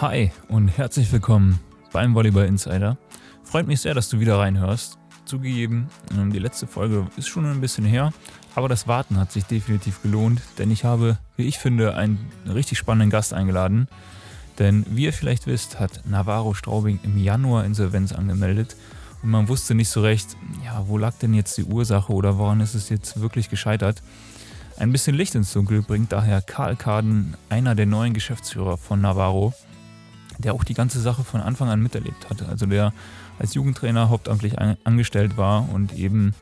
Hi und herzlich willkommen beim Volleyball Insider. Freut mich sehr, dass du wieder reinhörst. Zugegeben, ähm, die letzte Folge ist schon ein bisschen her, aber das Warten hat sich definitiv gelohnt, denn ich habe, wie ich finde, einen richtig spannenden Gast eingeladen. Denn wie ihr vielleicht wisst, hat Navarro Straubing im Januar Insolvenz angemeldet und man wusste nicht so recht, ja, wo lag denn jetzt die Ursache oder woran ist es jetzt wirklich gescheitert. Ein bisschen Licht ins Dunkel bringt daher Karl Kaden, einer der neuen Geschäftsführer von Navarro, der auch die ganze Sache von Anfang an miterlebt hat. Also der als Jugendtrainer hauptamtlich angestellt war und eben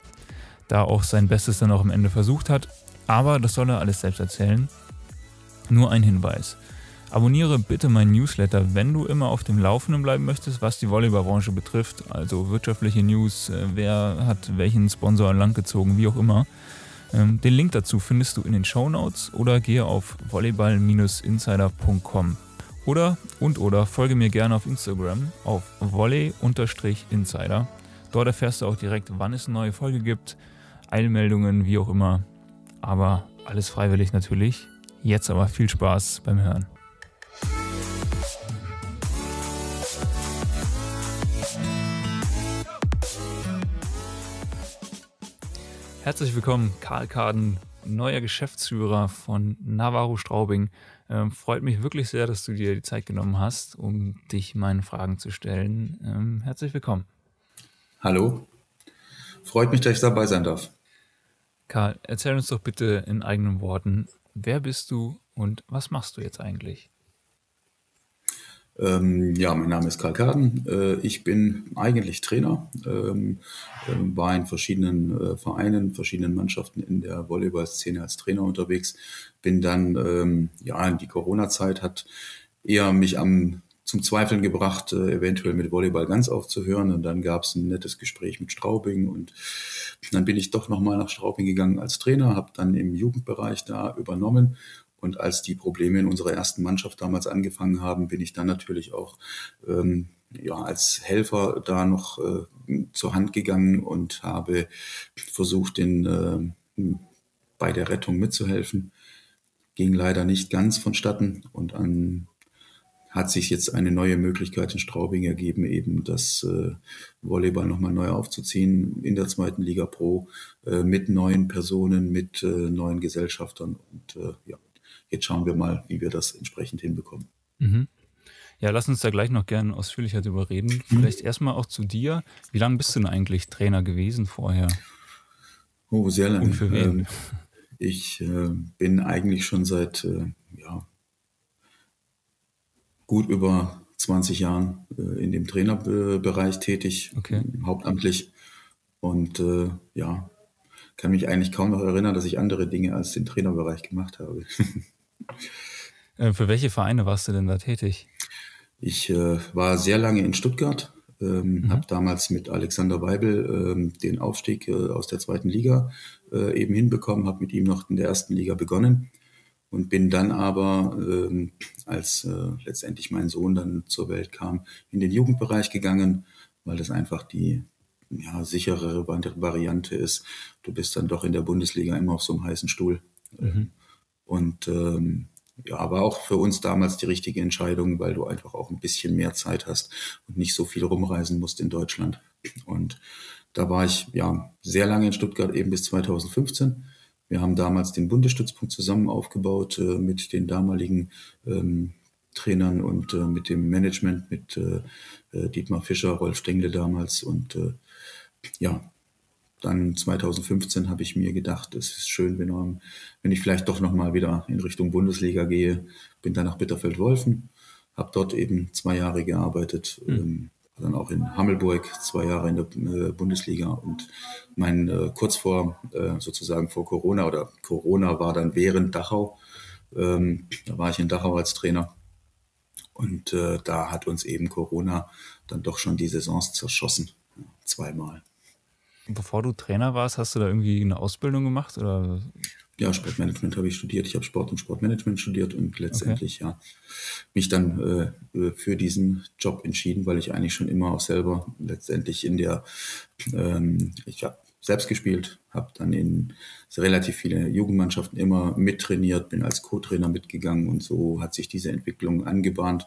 da auch sein Bestes dann auch am Ende versucht hat. Aber das soll er alles selbst erzählen. Nur ein Hinweis. Abonniere bitte meinen Newsletter, wenn du immer auf dem Laufenden bleiben möchtest, was die Volleyballbranche betrifft. Also wirtschaftliche News, äh, wer hat welchen Sponsor langgezogen, wie auch immer. Ähm, den Link dazu findest du in den Show Notes oder gehe auf volleyball-insider.com. Oder und oder folge mir gerne auf Instagram auf volley-insider. Dort erfährst du auch direkt, wann es eine neue Folge gibt, Eilmeldungen, wie auch immer. Aber alles freiwillig natürlich. Jetzt aber viel Spaß beim Hören. Herzlich willkommen, Karl Kaden, neuer Geschäftsführer von Navarro Straubing. Ähm, freut mich wirklich sehr, dass du dir die Zeit genommen hast, um dich meinen Fragen zu stellen. Ähm, herzlich willkommen. Hallo, freut mich, dass ich dabei sein darf. Karl, erzähl uns doch bitte in eigenen Worten, wer bist du und was machst du jetzt eigentlich? Ähm, ja, mein Name ist Karl Kaden. Äh, ich bin eigentlich Trainer, ähm, äh, war in verschiedenen äh, Vereinen, verschiedenen Mannschaften in der Volleyball-Szene als Trainer unterwegs. Bin dann, ähm, ja, die Corona-Zeit hat eher mich am zum Zweifeln gebracht, äh, eventuell mit Volleyball ganz aufzuhören. Und dann gab es ein nettes Gespräch mit Straubing und dann bin ich doch nochmal nach Straubing gegangen als Trainer, habe dann im Jugendbereich da übernommen und als die Probleme in unserer ersten Mannschaft damals angefangen haben, bin ich dann natürlich auch ähm, ja, als Helfer da noch äh, zur Hand gegangen und habe versucht, den, äh, bei der Rettung mitzuhelfen. Ging leider nicht ganz vonstatten und dann hat sich jetzt eine neue Möglichkeit in Straubing ergeben, eben das äh, Volleyball nochmal neu aufzuziehen in der zweiten Liga Pro äh, mit neuen Personen, mit äh, neuen Gesellschaftern und äh, ja, Jetzt schauen wir mal, wie wir das entsprechend hinbekommen. Mhm. Ja, lass uns da gleich noch gerne ausführlicher drüber reden. Mhm. Vielleicht erstmal auch zu dir. Wie lange bist du denn eigentlich Trainer gewesen vorher? Oh, sehr lange. Und für wen? Ähm, ich äh, bin eigentlich schon seit äh, ja, gut über 20 Jahren äh, in dem Trainerbereich tätig, okay. hauptamtlich. Und äh, ja, kann mich eigentlich kaum noch erinnern, dass ich andere Dinge als den Trainerbereich gemacht habe. Äh, für welche Vereine warst du denn da tätig? Ich äh, war sehr lange in Stuttgart, ähm, mhm. habe damals mit Alexander Weibel ähm, den Aufstieg äh, aus der zweiten Liga äh, eben hinbekommen, habe mit ihm noch in der ersten Liga begonnen und bin dann aber, ähm, als äh, letztendlich mein Sohn dann zur Welt kam, in den Jugendbereich gegangen, weil das einfach die ja, sicherere Variante ist. Du bist dann doch in der Bundesliga immer auf so einem heißen Stuhl. Mhm. Und ähm, ja, war auch für uns damals die richtige Entscheidung, weil du einfach auch ein bisschen mehr Zeit hast und nicht so viel rumreisen musst in Deutschland. Und da war ich ja sehr lange in Stuttgart, eben bis 2015. Wir haben damals den Bundesstützpunkt zusammen aufgebaut äh, mit den damaligen ähm, Trainern und äh, mit dem Management, mit äh, äh Dietmar Fischer, Rolf Stengle damals. Und äh, ja, dann 2015 habe ich mir gedacht, es ist schön, wenn, wenn ich vielleicht doch nochmal wieder in Richtung Bundesliga gehe. Bin dann nach Bitterfeld-Wolfen, habe dort eben zwei Jahre gearbeitet, mhm. ähm, dann auch in Hammelburg zwei Jahre in der äh, Bundesliga und mein äh, kurz vor äh, sozusagen vor Corona oder Corona war dann während Dachau. Ähm, da war ich in Dachau als Trainer und äh, da hat uns eben Corona dann doch schon die Saisons zerschossen, zweimal. Bevor du Trainer warst, hast du da irgendwie eine Ausbildung gemacht? Oder? Ja, Sportmanagement habe ich studiert. Ich habe Sport und Sportmanagement studiert und letztendlich okay. ja mich dann äh, für diesen Job entschieden, weil ich eigentlich schon immer auch selber letztendlich in der, ähm, ich habe selbst gespielt, habe dann in relativ viele Jugendmannschaften immer mittrainiert, bin als Co-Trainer mitgegangen und so hat sich diese Entwicklung angebahnt.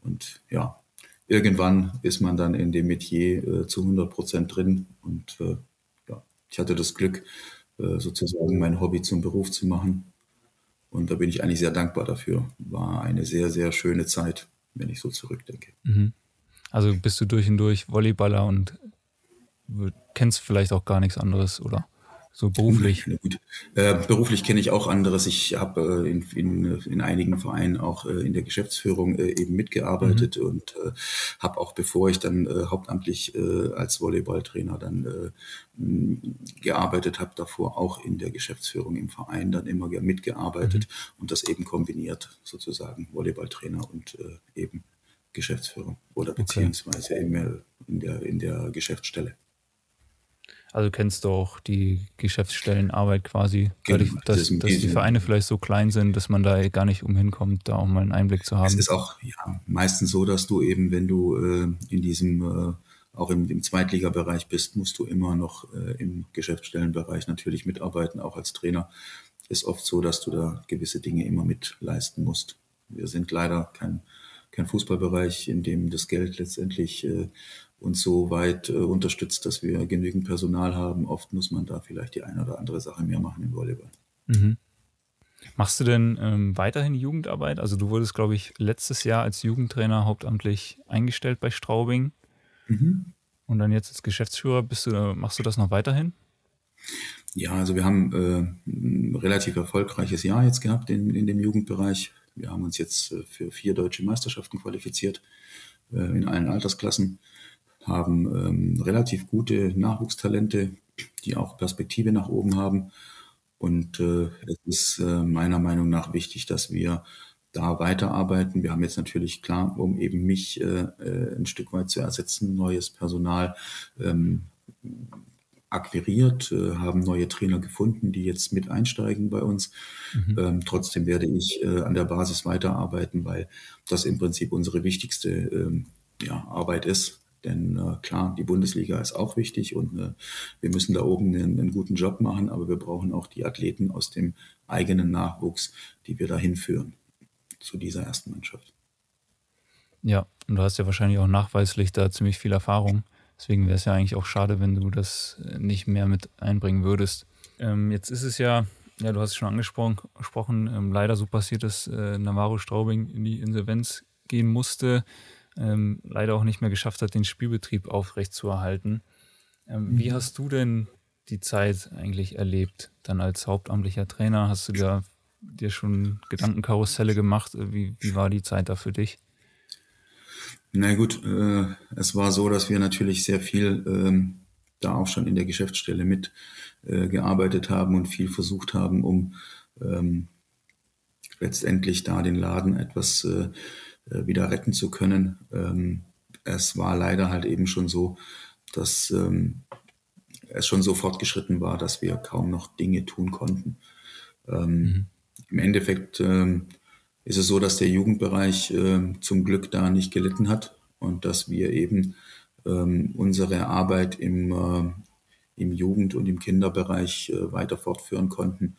Und ja, irgendwann ist man dann in dem Metier äh, zu 100 Prozent drin. Und äh, ja, ich hatte das Glück, äh, sozusagen mein Hobby zum Beruf zu machen. Und da bin ich eigentlich sehr dankbar dafür. War eine sehr, sehr schöne Zeit, wenn ich so zurückdenke. Mhm. Also bist du durch und durch Volleyballer und kennst vielleicht auch gar nichts anderes, oder? So beruflich? Gut. Äh, beruflich kenne ich auch anderes. Ich habe äh, in, in, in, einigen Vereinen auch äh, in der Geschäftsführung äh, eben mitgearbeitet mhm. und äh, habe auch, bevor ich dann äh, hauptamtlich als Volleyballtrainer dann gearbeitet habe, davor auch in der Geschäftsführung im Verein dann immer mitgearbeitet mhm. und das eben kombiniert, sozusagen Volleyballtrainer und eben Geschäftsführung oder beziehungsweise okay. eben in der, in der Geschäftsstelle. Also kennst du auch die Geschäftsstellenarbeit quasi, genau, dadurch, dass, dass die Vereine vielleicht so klein sind, dass man da gar nicht umhin kommt, da auch mal einen Einblick zu haben. Es ist auch ja, meistens so, dass du eben, wenn du äh, in diesem, äh, auch im, im Zweitligabereich bist, musst du immer noch äh, im Geschäftsstellenbereich natürlich mitarbeiten, auch als Trainer. Ist oft so, dass du da gewisse Dinge immer mitleisten musst. Wir sind leider kein, kein Fußballbereich, in dem das Geld letztendlich äh, uns so weit äh, unterstützt, dass wir genügend Personal haben. Oft muss man da vielleicht die eine oder andere Sache mehr machen im Volleyball. Mhm. Machst du denn ähm, weiterhin Jugendarbeit? Also du wurdest, glaube ich, letztes Jahr als Jugendtrainer hauptamtlich eingestellt bei Straubing. Mhm. Und dann jetzt als Geschäftsführer bist du, machst du das noch weiterhin? Ja, also wir haben äh, ein relativ erfolgreiches Jahr jetzt gehabt in, in dem Jugendbereich. Wir haben uns jetzt äh, für vier deutsche Meisterschaften qualifiziert äh, in allen Altersklassen haben ähm, relativ gute Nachwuchstalente, die auch Perspektive nach oben haben. Und äh, es ist äh, meiner Meinung nach wichtig, dass wir da weiterarbeiten. Wir haben jetzt natürlich klar, um eben mich äh, äh ein Stück weit zu ersetzen, neues Personal ähm, akquiriert, äh, haben neue Trainer gefunden, die jetzt mit einsteigen bei uns. Mhm. Ähm, trotzdem werde ich äh, an der Basis weiterarbeiten, weil das im Prinzip unsere wichtigste ähm, ja, Arbeit ist. Denn äh, klar, die Bundesliga ist auch wichtig und äh, wir müssen da oben einen, einen, guten Job machen, aber wir brauchen auch die Athleten aus dem eigenen Nachwuchs, die wir da hinführen zu dieser ersten Mannschaft. Ja, und du hast ja wahrscheinlich auch nachweislich da ziemlich viel Erfahrung. Deswegen wäre es ja eigentlich auch schade, wenn du das nicht mehr mit einbringen würdest. Ähm, jetzt ist es ja, ja, du hast es schon angesprochen, ähm, leider so passiert, dass äh, Navarro Straubing in die Insolvenz gehen musste ähm, leider auch nicht mehr geschafft hat, den Spielbetrieb aufrechtzuerhalten. Ähm, mhm. Wie hast du denn die Zeit eigentlich erlebt, dann als hauptamtlicher Trainer? Hast du dir, dir schon Gedankenkarusselle gemacht? Wie, wie war die Zeit da für dich? Na gut, äh, es war so, dass wir natürlich sehr viel ähm, da auch schon in der Geschäftsstelle mit äh, gearbeitet haben und viel versucht haben, um ähm, letztendlich da den Laden etwas äh, äh, wieder retten zu können. Ähm, es war leider halt eben schon so, dass ähm, es schon so fortgeschritten war, dass wir kaum noch Dinge tun konnten. Ähm, mhm. Im Endeffekt ähm, ist es so, dass der Jugendbereich äh, zum Glück da nicht gelitten hat und dass wir eben ähm, unsere Arbeit im, äh, im Jugend- und im Kinderbereich äh, weiter fortführen konnten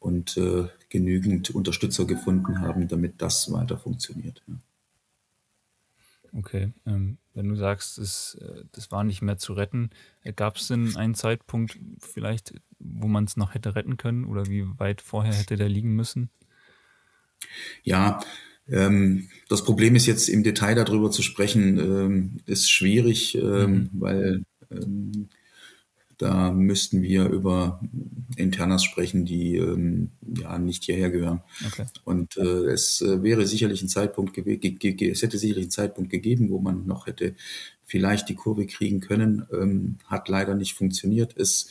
und äh, genügend Unterstützer gefunden haben, damit das weiter funktioniert. Ja. Okay, ähm, wenn du sagst, es, äh, das war nicht mehr zu retten, äh, gab es denn einen Zeitpunkt vielleicht, wo man es noch hätte retten können oder wie weit vorher hätte der liegen müssen? Ja, ähm, das Problem ist jetzt im Detail darüber zu sprechen, ähm, ist schwierig, ähm, mhm. weil ähm, da müssten wir über Internas sprechen, die ähm, ja nicht hierher gehören. Okay. Und äh, es äh, wäre sicherlich ein Zeitpunkt es hätte sicherlich einen Zeitpunkt gegeben, wo man noch hätte vielleicht die Kurve kriegen können. Ähm, hat leider nicht funktioniert, ist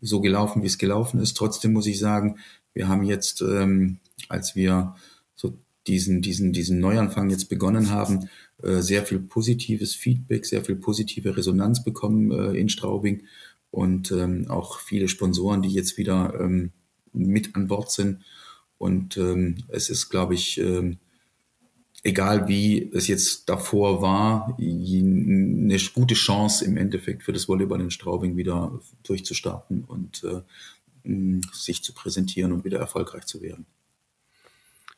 so gelaufen, wie es gelaufen ist. Trotzdem muss ich sagen, wir haben jetzt, ähm, als wir so diesen, diesen, diesen Neuanfang jetzt begonnen haben, äh, sehr viel positives Feedback, sehr viel positive Resonanz bekommen äh, in Straubing und ähm, auch viele Sponsoren, die jetzt wieder ähm, mit an Bord sind. Und ähm, es ist, glaube ich, ähm, egal wie es jetzt davor war, eine gute Chance im Endeffekt für das Volleyball in Straubing wieder durchzustarten und äh, sich zu präsentieren und wieder erfolgreich zu werden.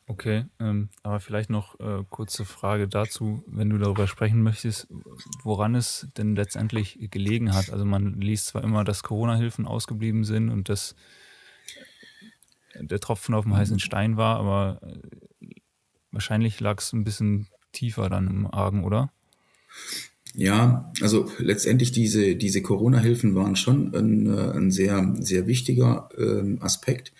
Okay, ähm, aber vielleicht noch äh, kurze Frage dazu, wenn du darüber sprechen möchtest, woran es denn letztendlich gelegen hat. Also man liest zwar immer, dass Corona-Hilfen ausgeblieben sind und dass der Tropfen auf dem heißen Stein war, aber äh, wahrscheinlich lag es ein bisschen tiefer dann im Argen, oder? Ja, also letztendlich diese, diese Corona-Hilfen waren schon ein, äh, ein sehr, sehr wichtiger ähm, Aspekt,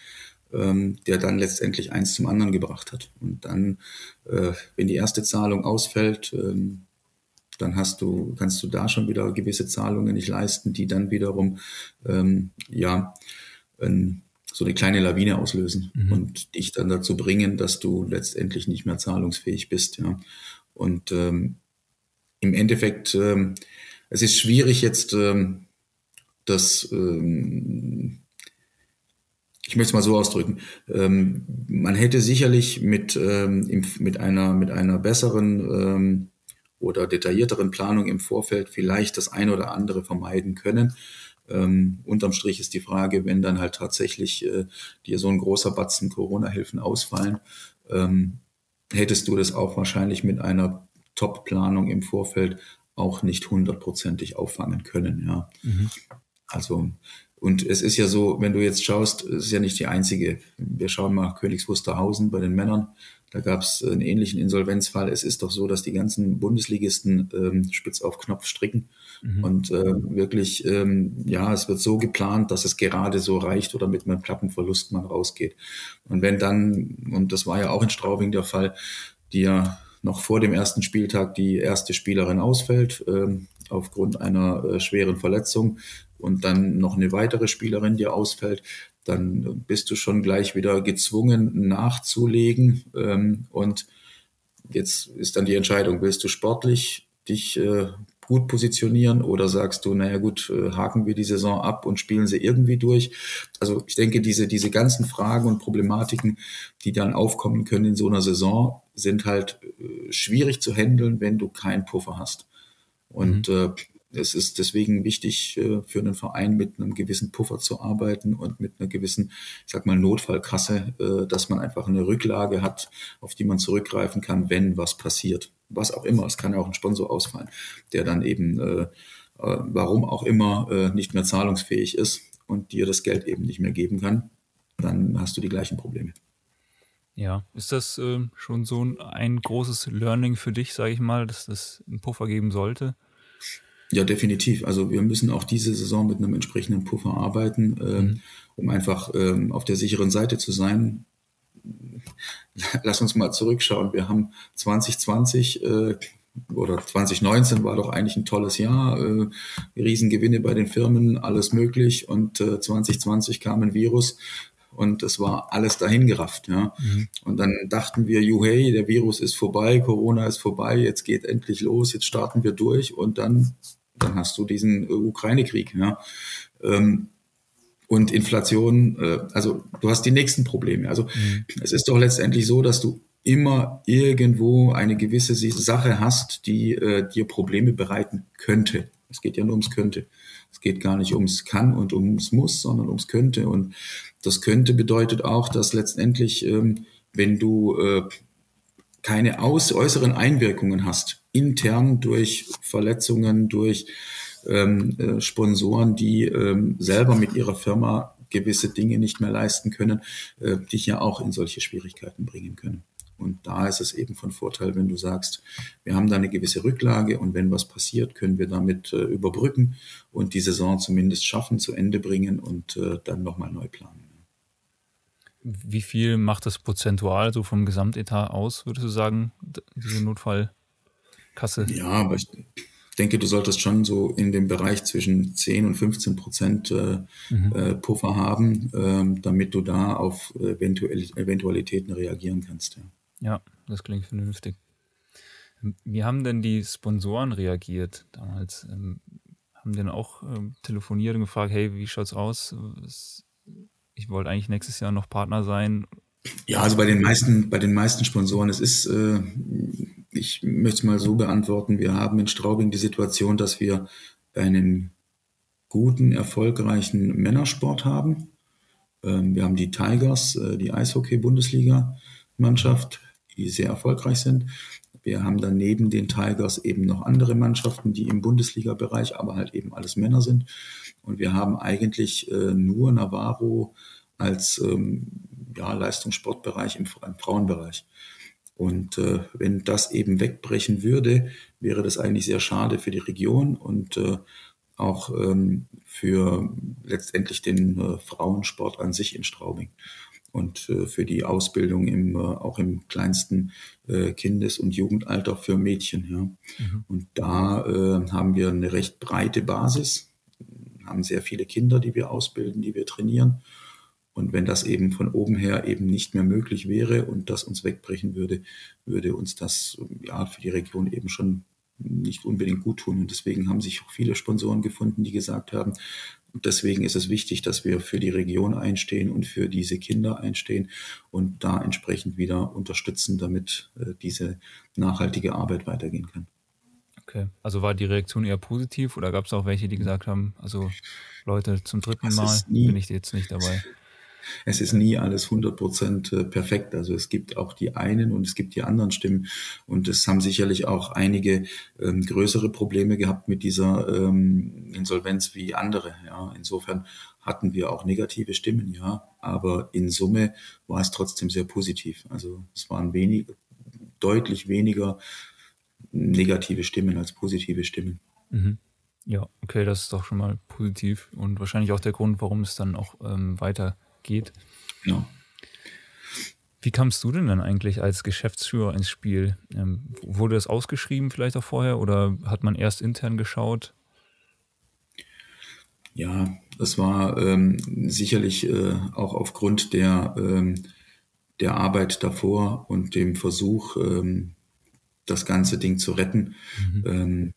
ähm, der dann letztendlich eins zum anderen gebracht hat. Und dann, äh, wenn die erste Zahlung ausfällt, ähm, dann hast du, kannst du da schon wieder gewisse Zahlungen nicht leisten, die dann wiederum ähm, ja ein, so eine kleine Lawine auslösen mhm. und dich dann dazu bringen, dass du letztendlich nicht mehr zahlungsfähig bist. Ja. Und ähm, im Endeffekt, ähm, es ist schwierig jetzt, ähm, das, ähm, ich möchte es mal so ausdrücken, ähm, man hätte sicherlich mit, ähm, mit, einer, mit einer besseren ähm, oder detaillierteren Planung im Vorfeld vielleicht das eine oder andere vermeiden können. Ähm, unterm Strich ist die Frage, wenn dann halt tatsächlich äh, dir so ein großer Batzen Corona-Hilfen ausfallen, ähm, hättest du das auch wahrscheinlich mit einer Top-Planung im Vorfeld auch nicht hundertprozentig auffangen können. Ja. Mhm. Also, und es ist ja so, wenn du jetzt schaust, es ist ja nicht die einzige. Wir schauen mal Königs Wusterhausen bei den Männern. Da gab es einen ähnlichen Insolvenzfall. Es ist doch so, dass die ganzen Bundesligisten ähm, spitz auf Knopf stricken. Mhm. Und äh, wirklich, ähm, ja, es wird so geplant, dass es gerade so reicht oder mit einem Plappenverlust man rausgeht. Und wenn dann, und das war ja auch in Straubing der Fall, die ja noch vor dem ersten Spieltag die erste Spielerin ausfällt äh, aufgrund einer äh, schweren Verletzung und dann noch eine weitere Spielerin, die ausfällt, dann bist du schon gleich wieder gezwungen nachzulegen. Ähm, und jetzt ist dann die Entscheidung, willst du sportlich dich äh, gut positionieren oder sagst du, naja gut, äh, haken wir die Saison ab und spielen sie irgendwie durch? Also ich denke, diese, diese ganzen Fragen und Problematiken, die dann aufkommen können in so einer Saison, sind halt äh, schwierig zu handeln, wenn du keinen Puffer hast. Und mhm. äh, es ist deswegen wichtig äh, für einen Verein mit einem gewissen Puffer zu arbeiten und mit einer gewissen, ich sag mal, Notfallkasse, äh, dass man einfach eine Rücklage hat, auf die man zurückgreifen kann, wenn was passiert. Was auch immer. Es kann ja auch ein Sponsor ausfallen, der dann eben, äh, warum auch immer, nicht mehr zahlungsfähig ist und dir das Geld eben nicht mehr geben kann. Dann hast du die gleichen Probleme. Ja, ist das äh, schon so ein, ein großes Learning für dich, sage ich mal, dass das einen Puffer geben sollte? Ja, definitiv. Also wir müssen auch diese Saison mit einem entsprechenden Puffer arbeiten, äh, mhm. um einfach äh, auf der sicheren Seite zu sein. Lass uns mal zurückschauen. Wir haben 2020 äh, oder 2019 war doch eigentlich ein tolles Jahr. Äh, Riesengewinne bei den Firmen, alles möglich. Und äh, 2020 kam ein Virus, und es war alles dahingerafft. Ja. Mhm. Und dann dachten wir, juhey, der Virus ist vorbei, Corona ist vorbei, jetzt geht endlich los, jetzt starten wir durch und dann, dann hast du diesen Ukraine-Krieg. Ja. Ähm, und Inflation, äh, also du hast die nächsten Probleme. Also mhm. es ist doch letztendlich so, dass du immer irgendwo eine gewisse Sache hast, die äh, dir Probleme bereiten könnte. Es geht ja nur ums Könnte. Es geht gar nicht ums Kann und ums Muss, sondern ums Könnte. Und das Könnte bedeutet auch, dass letztendlich, ähm, wenn du äh, keine aus, äußeren Einwirkungen hast, intern durch Verletzungen, durch ähm, äh, Sponsoren, die ähm, selber mit ihrer Firma gewisse Dinge nicht mehr leisten können, äh, dich ja auch in solche Schwierigkeiten bringen können. Und da ist es eben von Vorteil, wenn du sagst, wir haben da eine gewisse Rücklage und wenn was passiert, können wir damit äh, überbrücken und die Saison zumindest schaffen, zu Ende bringen und äh, dann nochmal neu planen. Wie viel macht das prozentual so vom Gesamtetat aus, würdest du sagen, diese Notfallkasse? Ja, aber ich denke, du solltest schon so in dem Bereich zwischen 10 und 15 Prozent äh, mhm. äh, Puffer haben, äh, damit du da auf Eventual Eventualitäten reagieren kannst. Ja. Ja, das klingt vernünftig. Wie haben denn die Sponsoren reagiert damals? Ähm, haben denn auch ähm, telefoniert und gefragt, hey, wie schaut's aus? Ich wollte eigentlich nächstes Jahr noch Partner sein. Ja, also bei den meisten, bei den meisten Sponsoren, es ist, äh, ich möchte es mal so beantworten, wir haben in Straubing die Situation, dass wir einen guten, erfolgreichen Männersport haben. Ähm, wir haben die Tigers, äh, die Eishockey-Bundesliga. Die sehr erfolgreich sind. Wir haben dann neben den Tigers eben noch andere Mannschaften, die im Bundesliga-Bereich, aber halt eben alles Männer sind. Und wir haben eigentlich äh, nur Navarro als ähm, ja, Leistungssportbereich im, im Frauenbereich. Und äh, wenn das eben wegbrechen würde, wäre das eigentlich sehr schade für die Region und äh, auch ähm, für letztendlich den äh, Frauensport an sich in Straubing und äh, für die Ausbildung im, äh, auch im kleinsten äh, Kindes- und Jugendalter für Mädchen. Ja. Mhm. Und da äh, haben wir eine recht breite Basis, haben sehr viele Kinder, die wir ausbilden, die wir trainieren. Und wenn das eben von oben her eben nicht mehr möglich wäre und das uns wegbrechen würde, würde uns das ja für die Region eben schon nicht unbedingt gut tun. Und deswegen haben sich auch viele Sponsoren gefunden, die gesagt haben, deswegen ist es wichtig, dass wir für die Region einstehen und für diese Kinder einstehen und da entsprechend wieder unterstützen, damit äh, diese nachhaltige Arbeit weitergehen kann. Okay, also war die Reaktion eher positiv oder gab es auch welche, die gesagt haben, also Leute, zum dritten Mal bin ich jetzt nicht dabei? Es ist nie alles 100 Prozent äh, perfekt. Also es gibt auch die einen und es gibt die anderen Stimmen. Und es haben sicherlich auch einige ähm, größere Probleme gehabt mit dieser ähm, Insolvenz wie andere. Ja, insofern hatten wir auch negative Stimmen, ja. Aber in Summe war es trotzdem sehr positiv. Also es waren wenig, deutlich weniger negative Stimmen als positive Stimmen. Mhm. Ja, okay, das ist doch schon mal positiv und wahrscheinlich auch der Grund, warum es dann auch ähm, weiter geht. Genau. Wie kamst du denn dann eigentlich als Geschäftsführer ins Spiel? Ähm, wurde das ausgeschrieben vielleicht auch vorher oder hat man erst intern geschaut? Ja, das war ähm, sicherlich äh, auch aufgrund der, ähm, der Arbeit davor und dem Versuch, ähm, das ganze Ding zu retten, mhm. Ähm,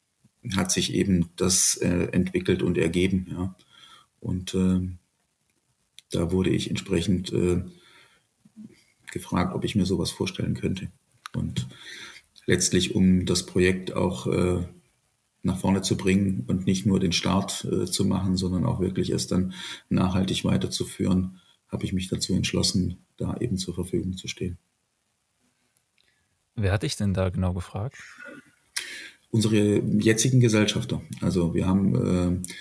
hat sich eben das äh, entwickelt und ergeben. Ja. Und ähm, da wurde ich entsprechend äh, gefragt, ob ich mir sowas vorstellen könnte. Und letztlich, um das Projekt auch äh, nach vorne zu bringen und nicht nur den Start äh, zu machen, sondern auch wirklich es dann nachhaltig weiterzuführen, habe ich mich dazu entschlossen, da eben zur Verfügung zu stehen. Wer hat dich denn da genau gefragt? Unsere jetzigen Gesellschafter. Also wir haben äh,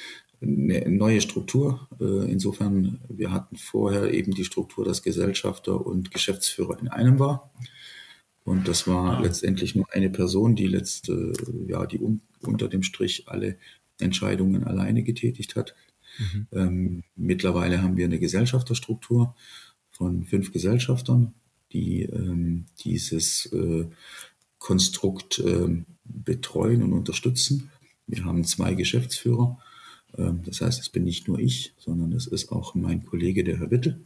eine neue Struktur. Äh, insofern, wir hatten vorher eben die Struktur, dass Gesellschafter und Geschäftsführer in einem war. Und das war ah. letztendlich nur eine Person, die letzte, ja, die un, unter dem Strich alle Entscheidungen alleine getätigt hat. Mhm. Ähm, mittlerweile haben wir eine Gesellschafterstruktur von fünf Gesellschaftern, die ähm, dieses äh, Konstrukt äh, betreuen und unterstützen. Wir haben zwei Geschäftsführer das heißt, es bin nicht nur ich, sondern es ist auch mein Kollege, der Herr Wittel,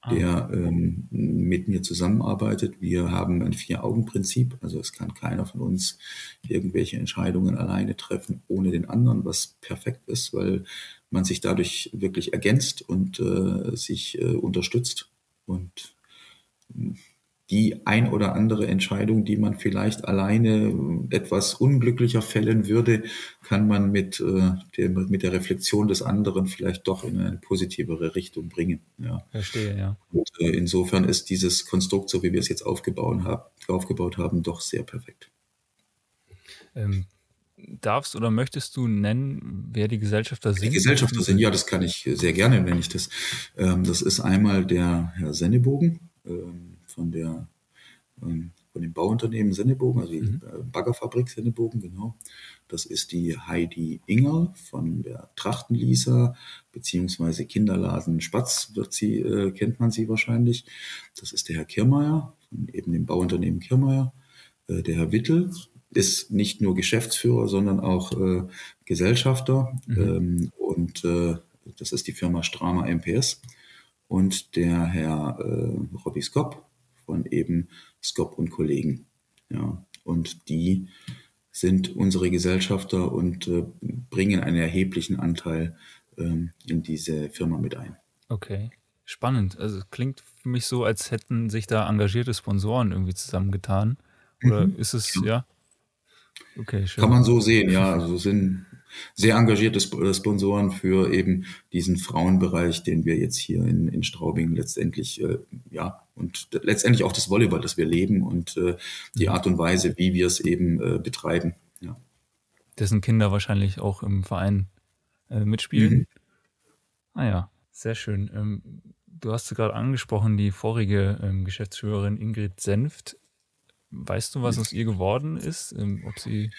ah. der ähm, mit mir zusammenarbeitet. Wir haben ein Vier-Augen-Prinzip, also es kann keiner von uns irgendwelche Entscheidungen alleine treffen, ohne den anderen, was perfekt ist, weil man sich dadurch wirklich ergänzt und äh, sich äh, unterstützt. Und die ein oder andere Entscheidung, die man vielleicht alleine etwas unglücklicher fällen würde, kann man mit, äh, der, mit der Reflexion des anderen vielleicht doch in eine positivere Richtung bringen. Ja. Verstehe, ja. Und äh, insofern ist dieses Konstrukt, so wie wir es jetzt aufgebaut, hab, aufgebaut haben, doch sehr perfekt. Ähm, darfst oder möchtest du nennen, wer die Gesellschafter sind? Die Gesellschafter sind, ja, das kann ich sehr gerne, wenn ich das. Ähm, das ist einmal der Herr Sennebogen. Ähm, von der ähm, von dem Bauunternehmen Sennebogen, also die mhm. Äh, Baggerfabrik Sennebogen, genau. Das ist die Heidi Inger von der Trachtenlieser, beziehungsweise Kinderladen Spatz, wird sie, äh, kennt man sie wahrscheinlich. Das ist der Herr Kirmeier von eben dem Bauunternehmen Kirmeier. Äh, der Herr Wittel ist nicht nur Geschäftsführer, sondern auch äh, Gesellschafter. Mhm. Ähm, und äh, das ist die Firma Strama MPS. Und der Herr äh, Robby Skopp von eben Skop und Kollegen. Ja, und die sind unsere Gesellschafter und äh, bringen einen erheblichen Anteil ähm, in diese Firma mit ein. Okay, spannend. Also klingt für mich so, als hätten sich da engagierte Sponsoren irgendwie zusammengetan. Oder mhm. ist es, ja? Okay, schön. Kann man so sehen, ja. Also sind sehr engagierte Sponsoren für eben diesen Frauenbereich, den wir jetzt hier in, in Straubing letztendlich, äh, ja, und letztendlich auch das Volleyball, das wir leben und äh, die Art und Weise, wie wir es eben äh, betreiben. Ja. Dessen Kinder wahrscheinlich auch im Verein äh, mitspielen. Mhm. Ah ja, sehr schön. Ähm, du hast gerade angesprochen, die vorige ähm, Geschäftsführerin Ingrid Senft. Weißt du, was aus ihr geworden ist? Ähm, ob sie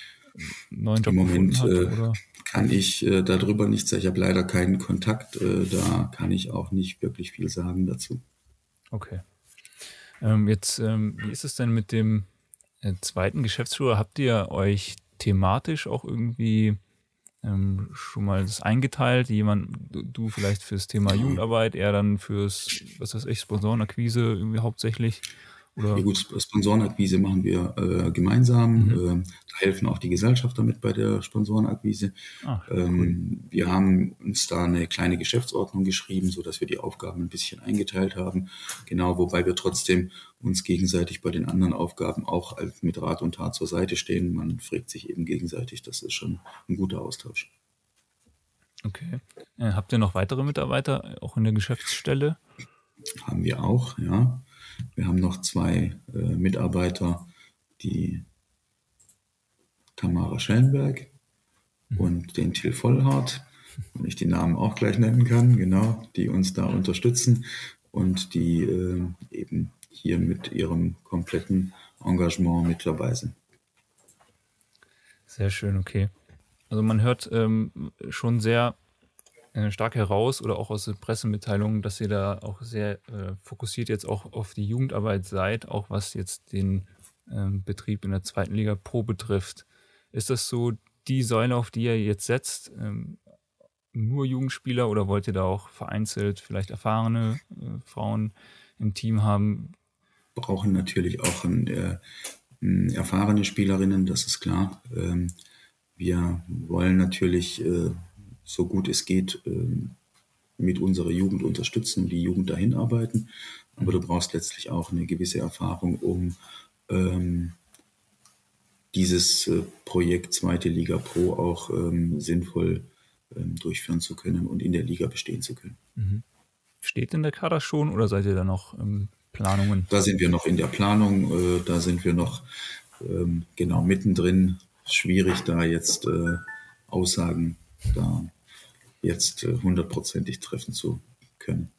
neuen Job Im Moment hat, äh, kann ich äh, darüber nichts sagen. Ich habe leider keinen Kontakt. Äh, da kann ich auch nicht wirklich viel sagen dazu. Okay. Ähm, jetzt, ähm, wie ist es denn mit dem äh, zweiten Geschäftsführer? Habt ihr euch thematisch auch irgendwie ähm, schon mal das eingeteilt? Jemand, du vielleicht fürs Thema Jugendarbeit, er dann fürs, was weiß ich, Sponsorenakquise irgendwie hauptsächlich? Oder? Ja gut, Sponsorenakquise machen wir äh, gemeinsam. Mhm. Ähm, da helfen auch die Gesellschafter mit bei der Sponsorenakquise. Ach, ähm, cool. Wir haben uns da eine kleine Geschäftsordnung geschrieben, so dass wir die Aufgaben ein bisschen eingeteilt haben. Genau, wobei wir trotzdem uns gegenseitig bei den anderen Aufgaben auch mit Rat und Tat zur Seite stehen. Man fragt sich eben gegenseitig. Das ist schon ein guter Austausch. Okay. Äh, habt ihr noch weitere Mitarbeiter auch in der Geschäftsstelle? Haben wir auch, ja. Wir haben noch zwei äh, Mitarbeiter, die Tamara Schellenberg mhm. und den Till Vollhardt, wenn ich die Namen auch gleich nennen kann, genau, die uns da unterstützen und die äh, eben hier mit ihrem kompletten Engagement mit dabei sind. Sehr schön, okay. Also man hört ähm, schon sehr stark heraus oder auch aus den Pressemitteilungen, dass ihr da auch sehr äh, fokussiert jetzt auch auf die Jugendarbeit seid, auch was jetzt den ähm, Betrieb in der zweiten Liga Pro betrifft. Ist das so die Säule, auf die ihr jetzt setzt? Ähm, nur Jugendspieler oder wollt ihr da auch vereinzelt vielleicht erfahrene äh, Frauen im Team haben? Brauchen natürlich auch ein, äh, erfahrene Spielerinnen, das ist klar. Ähm, wir wollen natürlich äh, so gut es geht ähm, mit unserer Jugend unterstützen die Jugend dahin arbeiten. Aber du brauchst letztlich auch eine gewisse Erfahrung, um ähm, dieses äh, Projekt Zweite Liga Pro auch ähm, sinnvoll ähm, durchführen zu können und in der Liga bestehen zu können. Mhm. Steht in der Kader schon oder seid ihr da noch Planungen? Da sind wir noch in der Planung, äh, da sind wir noch ähm, genau mittendrin. Schwierig da jetzt äh, Aussagen da jetzt äh, hundertprozentig treffen zu können.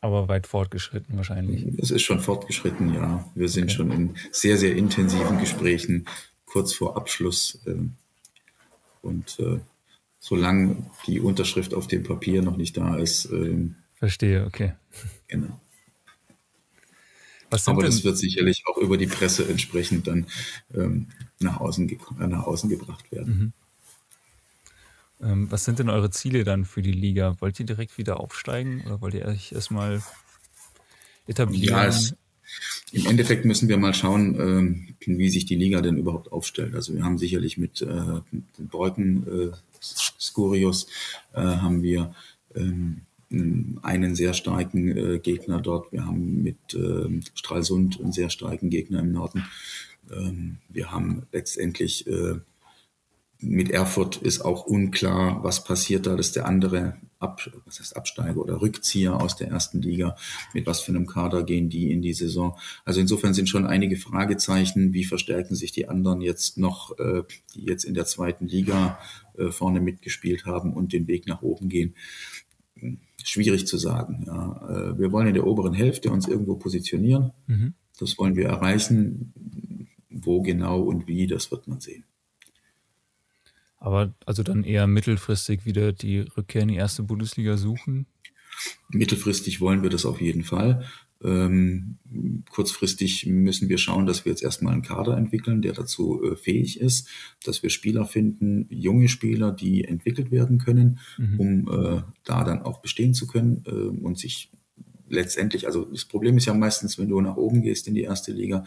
Aber weit fortgeschritten wahrscheinlich. Es ist schon fortgeschritten, ja. Wir sind okay. schon in sehr, sehr intensiven Gesprächen kurz vor Abschluss. Ähm, und äh, solange die Unterschrift auf dem Papier noch nicht da ist. Ähm, Verstehe, okay. Genau. Aber das wird sicherlich auch über die Presse entsprechend dann ähm, nach, außen nach außen gebracht werden. Mhm. Ähm, was sind denn eure Ziele dann für die Liga? Wollt ihr direkt wieder aufsteigen oder wollt ihr euch erstmal etablieren? Ja, es, im Endeffekt müssen wir mal schauen, ähm, wie sich die Liga denn überhaupt aufstellt. Also wir haben sicherlich mit äh, Breuken, äh, Skurius, äh, haben wir ähm, einen sehr starken äh, Gegner dort. Wir haben mit äh, Stralsund einen sehr starken Gegner im Norden. Ähm, wir haben letztendlich äh, mit Erfurt ist auch unklar, was passiert da, dass der andere Ab, was heißt Absteiger oder Rückzieher aus der ersten Liga, mit was für einem Kader gehen die in die Saison. Also insofern sind schon einige Fragezeichen, wie verstärken sich die anderen jetzt noch, äh, die jetzt in der zweiten Liga äh, vorne mitgespielt haben und den Weg nach oben gehen. Schwierig zu sagen. Ja. Äh, wir wollen in der oberen Hälfte uns irgendwo positionieren. Mhm. Das wollen wir erreichen. Wo genau und wie, das wird man sehen. Aber also dann eher mittelfristig wieder die Rückkehr in die erste Bundesliga suchen? Mittelfristig wollen wir das auf jeden Fall. Ähm, kurzfristig müssen wir schauen, dass wir jetzt erstmal einen Kader entwickeln, der dazu äh, fähig ist, dass wir Spieler finden, junge Spieler, die entwickelt werden können, mhm. um äh, da dann auch bestehen zu können äh, und sich letztendlich, also das Problem ist ja meistens, wenn du nach oben gehst in die erste Liga,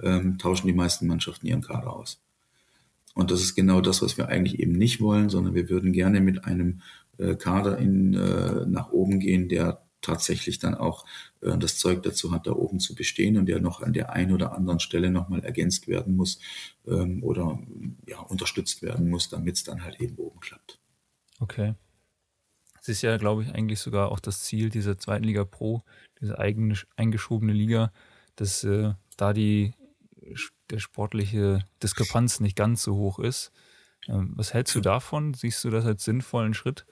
ähm, tauschen die meisten Mannschaften ihren Kader aus. Und das ist genau das, was wir eigentlich eben nicht wollen, sondern wir würden gerne mit einem äh, Kader in, äh, nach oben gehen, der tatsächlich dann auch äh, das Zeug dazu hat, da oben zu bestehen und der noch an der einen oder anderen Stelle nochmal ergänzt werden muss ähm, oder ja, unterstützt werden muss, damit es dann halt eben oben klappt. Okay. Es ist ja, glaube ich, eigentlich sogar auch das Ziel dieser zweiten Liga Pro, diese eigene eingeschobene Liga, dass äh, da die der sportliche Diskrepanz nicht ganz so hoch ist. Ähm, was hältst du davon? Siehst du das als sinnvollen Schritt?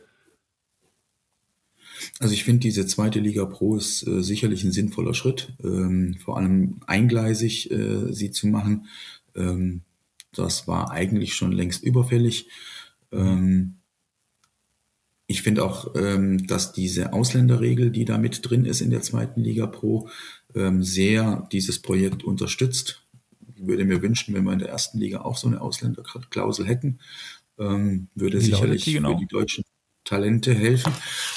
Also ich finde, diese zweite Liga Pro ist äh, sicherlich ein sinnvoller Schritt, ähm, vor allem eingleisig äh, sie zu machen. Ähm, das war eigentlich schon längst überfällig. Ähm, ich finde auch, ähm, dass diese Ausländerregel, die da mit drin ist in der zweiten Liga Pro, ähm, sehr dieses Projekt unterstützt. Ich würde mir wünschen, wenn wir in der ersten Liga auch so eine Ausländerklausel hätten, ähm, würde Wie sicherlich genau? für die deutschen Talente helfen.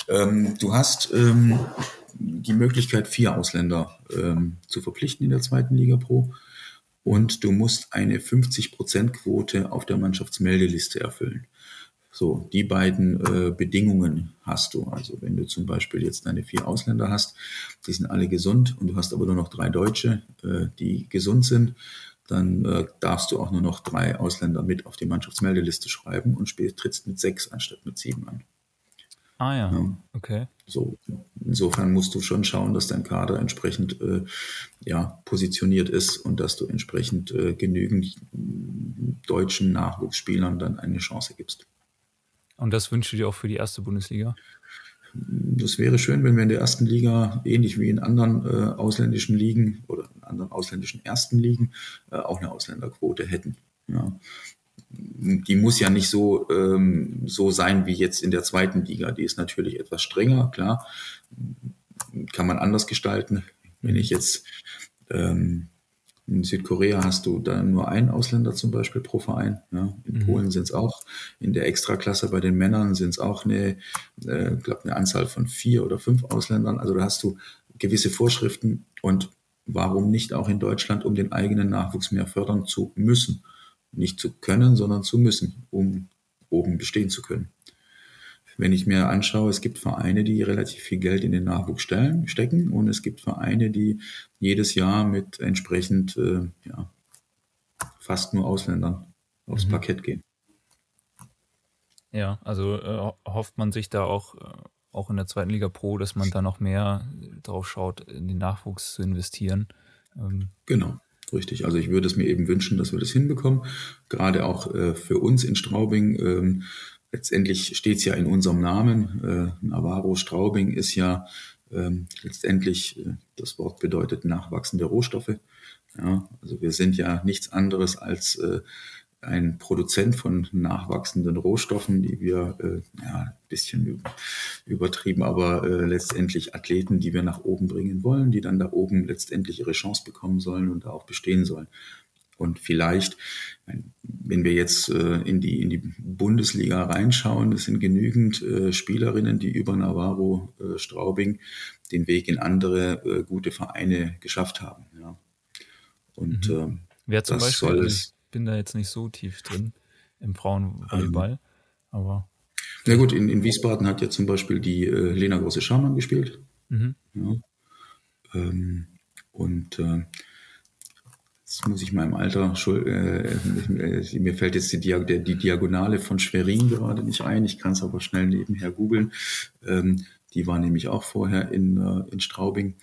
Ähm, du hast ähm, die Möglichkeit, vier Ausländer ähm, zu verpflichten in der zweiten Liga Pro und du musst eine 50-Prozent-Quote auf der Mannschaftsmeldeliste erfüllen. So, die beiden äh, Bedingungen hast du. Also wenn du zum Beispiel jetzt deine vier Ausländer hast, die sind alle gesund und du hast aber nur noch drei Deutsche, äh, die gesund sind, dann äh, darfst du auch nur noch drei Ausländer mit auf die Mannschaftsmeldeliste schreiben und spielst, trittst mit sechs anstatt mit sieben an. Ah ja, ja. okay. So, insofern musst du schon schauen, dass dein Kader entsprechend äh, ja, positioniert ist und dass du entsprechend äh, genügend deutschen Nachwuchsspielern dann eine Chance gibst. Und das wünschst du dir auch für die erste Bundesliga? Das wäre schön, wenn wir in der ersten Liga, ähnlich wie in anderen äh, ausländischen Ligen oder anderen ausländischen ersten Ligen, äh, auch eine Ausländerquote hätten. Ja. Die muss ja nicht so, ähm, so sein wie jetzt in der zweiten Liga. Die ist natürlich etwas strenger, klar. Kann man anders gestalten. Wenn ich jetzt ähm, in Südkorea hast du dann nur einen Ausländer zum Beispiel pro Verein. Ja. In mhm. Polen sind es auch, in der Extraklasse bei den Männern sind es auch eine, äh, glaube eine Anzahl von vier oder fünf Ausländern. Also da hast du gewisse Vorschriften und warum nicht auch in Deutschland, um den eigenen Nachwuchs mehr fördern zu müssen. Nicht zu können, sondern zu müssen, um oben bestehen zu können. Wenn ich mir anschaue, es gibt Vereine, die relativ viel Geld in den Nachwuchs stellen, stecken und es gibt Vereine, die jedes Jahr mit entsprechend äh, ja, fast nur Ausländern aufs mhm. Parkett gehen. Ja, also äh, hofft man sich da auch, äh, auch in der zweiten Liga Pro, dass man da noch mehr drauf schaut, in den Nachwuchs zu investieren. Ähm, genau. Richtig. Also ich würde es mir eben wünschen, dass wir das hinbekommen. Gerade auch äh, für uns in Straubing. Ähm, letztendlich steht es ja in unserem Namen. Äh, Navarro Straubing ist ja ähm, letztendlich, äh, das Wort bedeutet nachwachsende Rohstoffe. Ja, also wir sind ja nichts anderes als äh, ein Produzent von nachwachsenden Rohstoffen, die wir, äh, ja, ein bisschen übertrieben, aber äh, letztendlich Athleten, die wir nach oben bringen wollen, die dann da oben letztendlich ihre Chance bekommen sollen und da auch bestehen sollen. Und vielleicht, wenn wir jetzt äh, in, die, in die Bundesliga reinschauen, es sind genügend äh, Spielerinnen, die über Navarro äh, Straubing den Weg in andere äh, gute Vereine geschafft haben. Ja. Und mhm. Ähm, Wer zum Beispiel, also ich bin da jetzt nicht so tief drin im Frauenvolleyball, ähm, aber. Na gut, in, in Wiesbaden hat ja zum Beispiel die äh, Lena Große-Scharmann gespielt. Mhm. Ja. Ähm, und äh, Jetzt muss ich meinem Alter, äh, mir fällt jetzt die, die, Diagonale von Schwerin gerade nicht ein. Ich kann es aber schnell nebenher googeln. Ähm, die war nämlich auch vorher in, äh, in Straubing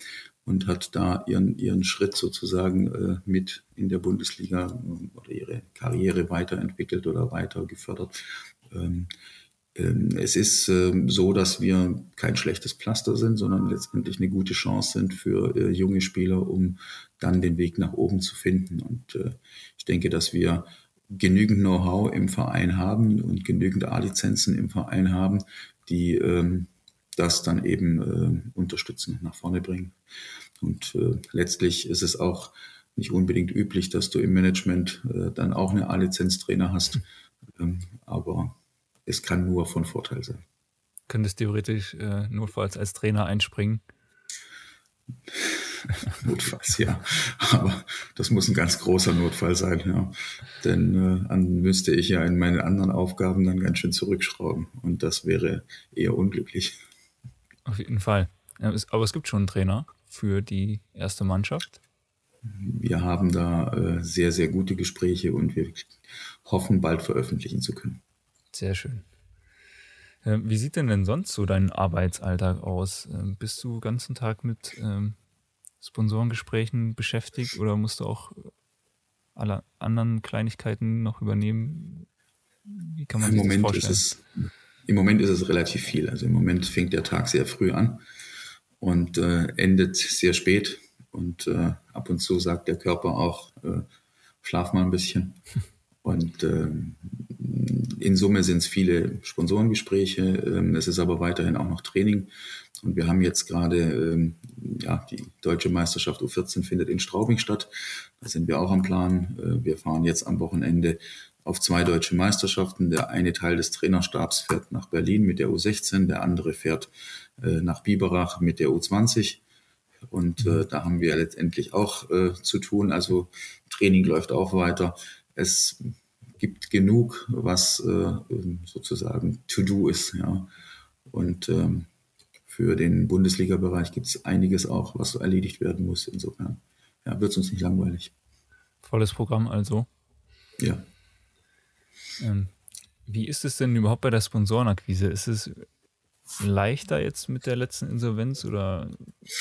und hat da ihren, ihren Schritt sozusagen äh, mit in der Bundesliga äh, oder ihre Karriere weiterentwickelt oder weiter gefördert. Ähm, ähm, es ist ähm, so, dass wir kein schlechtes Pflaster sind, sondern letztendlich eine gute Chance sind für äh, junge Spieler, um dann den Weg nach oben zu finden. Und äh, ich denke, dass wir genügend Know-how im Verein haben und genügend A-Lizenzen im Verein haben, die ähm, das dann eben unterstützen, nach vorne bringen. Und äh, letztlich ist es auch nicht unbedingt üblich, dass du im Management dann auch eine A-Lizenz-Trainer hast. aber es kann nur von Vorteil sein. Könntest theoretisch äh, notfalls als Trainer einspringen? Notfalls, ja. Aber das muss ein ganz großer Notfall sein, ja. Denn äh, dann müsste ich ja in meine anderen Aufgaben dann ganz schön zurückschrauben. Und das wäre eher unglücklich. Auf jeden Fall. Aber es gibt schon einen Trainer für die erste Mannschaft. Wir haben da äh, sehr, sehr gute Gespräche und wir hoffen, bald veröffentlichen zu können. Sehr schön. Ähm, wie sieht denn denn sonst so dein Arbeitsalltag aus? Ähm, bist du den ganzen Tag mit ähm, Sponsorengesprächen beschäftigt oder musst du auch alle anderen Kleinigkeiten noch übernehmen? Wie kann man Im sich Moment das vorstellen? Ist es, Im Moment ist es relativ viel. Also im Moment fängt der Tag sehr früh an und äh, endet sehr spät. Und äh, ab und zu sagt der Körper auch, äh, schlaf mal ein bisschen. Und ähm, in Summe sind es viele Sponsorengespräche. Ähm, es ist aber weiterhin auch noch Training. Und wir haben jetzt gerade, ähm, ja, die deutsche Meisterschaft U14 findet in Straubing statt. Da sind wir auch am Plan. Äh, wir fahren jetzt am Wochenende auf zwei deutsche Meisterschaften. Der eine Teil des Trainerstabs fährt nach Berlin mit der U16, der andere fährt äh, nach Biberach mit der U20. Und äh, da haben wir letztendlich auch äh, zu tun. Also Training läuft auch weiter. Es gibt genug, was äh, sozusagen to do ist. Ja. Und ähm, für den Bundesliga-Bereich gibt es einiges auch, was erledigt werden muss. Insofern ja, wird es uns nicht langweilig. Volles Programm also. Ja. Ähm, wie ist es denn überhaupt bei der Sponsorenakquise? Ist es leichter jetzt mit der letzten Insolvenz oder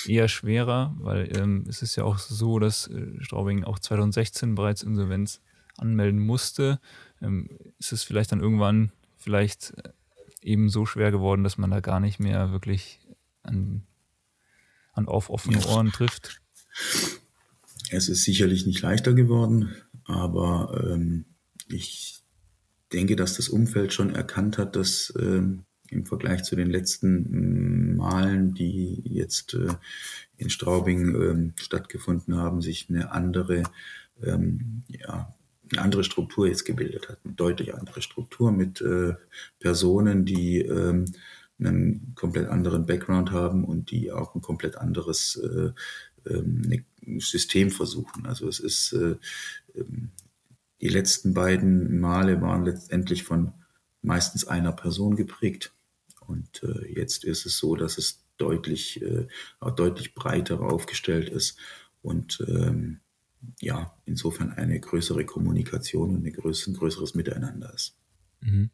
eher schwerer? Weil ähm, es ist ja auch so, dass äh, Straubing auch 2016 bereits Insolvenz anmelden musste. Ähm, ist es vielleicht dann irgendwann vielleicht äh, eben so schwer geworden, dass man da gar nicht mehr wirklich an, an auf offene Ohren trifft? Es ist sicherlich nicht leichter geworden, aber ähm, ich denke, dass das Umfeld schon erkannt hat, dass ähm, im Vergleich zu den letzten Malen, die jetzt äh, in Straubing ähm, stattgefunden haben, sich eine andere, ähm, ja, eine andere Struktur jetzt gebildet hat, eine deutlich andere Struktur mit äh, Personen, die ähm, einen komplett anderen Background haben und die auch ein komplett anderes äh, ähm, System versuchen. Also es ist äh, ähm, die letzten beiden Male waren letztendlich von meistens einer Person geprägt. Und äh, jetzt ist es so, dass es deutlich, äh, deutlich breiter aufgestellt ist und ähm, ja, insofern eine größere Kommunikation und ein größeres Miteinander ist. Mhm.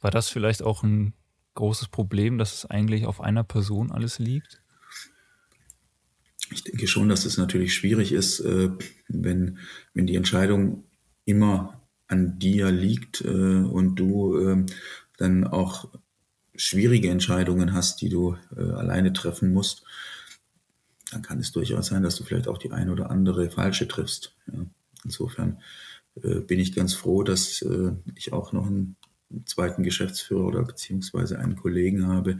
War das vielleicht auch ein großes Problem, dass es eigentlich auf einer Person alles liegt? Ich denke schon, dass es natürlich schwierig ist, äh, wenn, wenn die Entscheidung immer an dir liegt äh, und du äh, dann auch schwierige Entscheidungen hast, die du äh, alleine treffen musst, dann kann es durchaus sein, dass du vielleicht auch die eine oder andere falsche triffst. Ja. Insofern äh, bin ich ganz froh, dass äh, ich auch noch einen zweiten Geschäftsführer oder beziehungsweise einen Kollegen habe,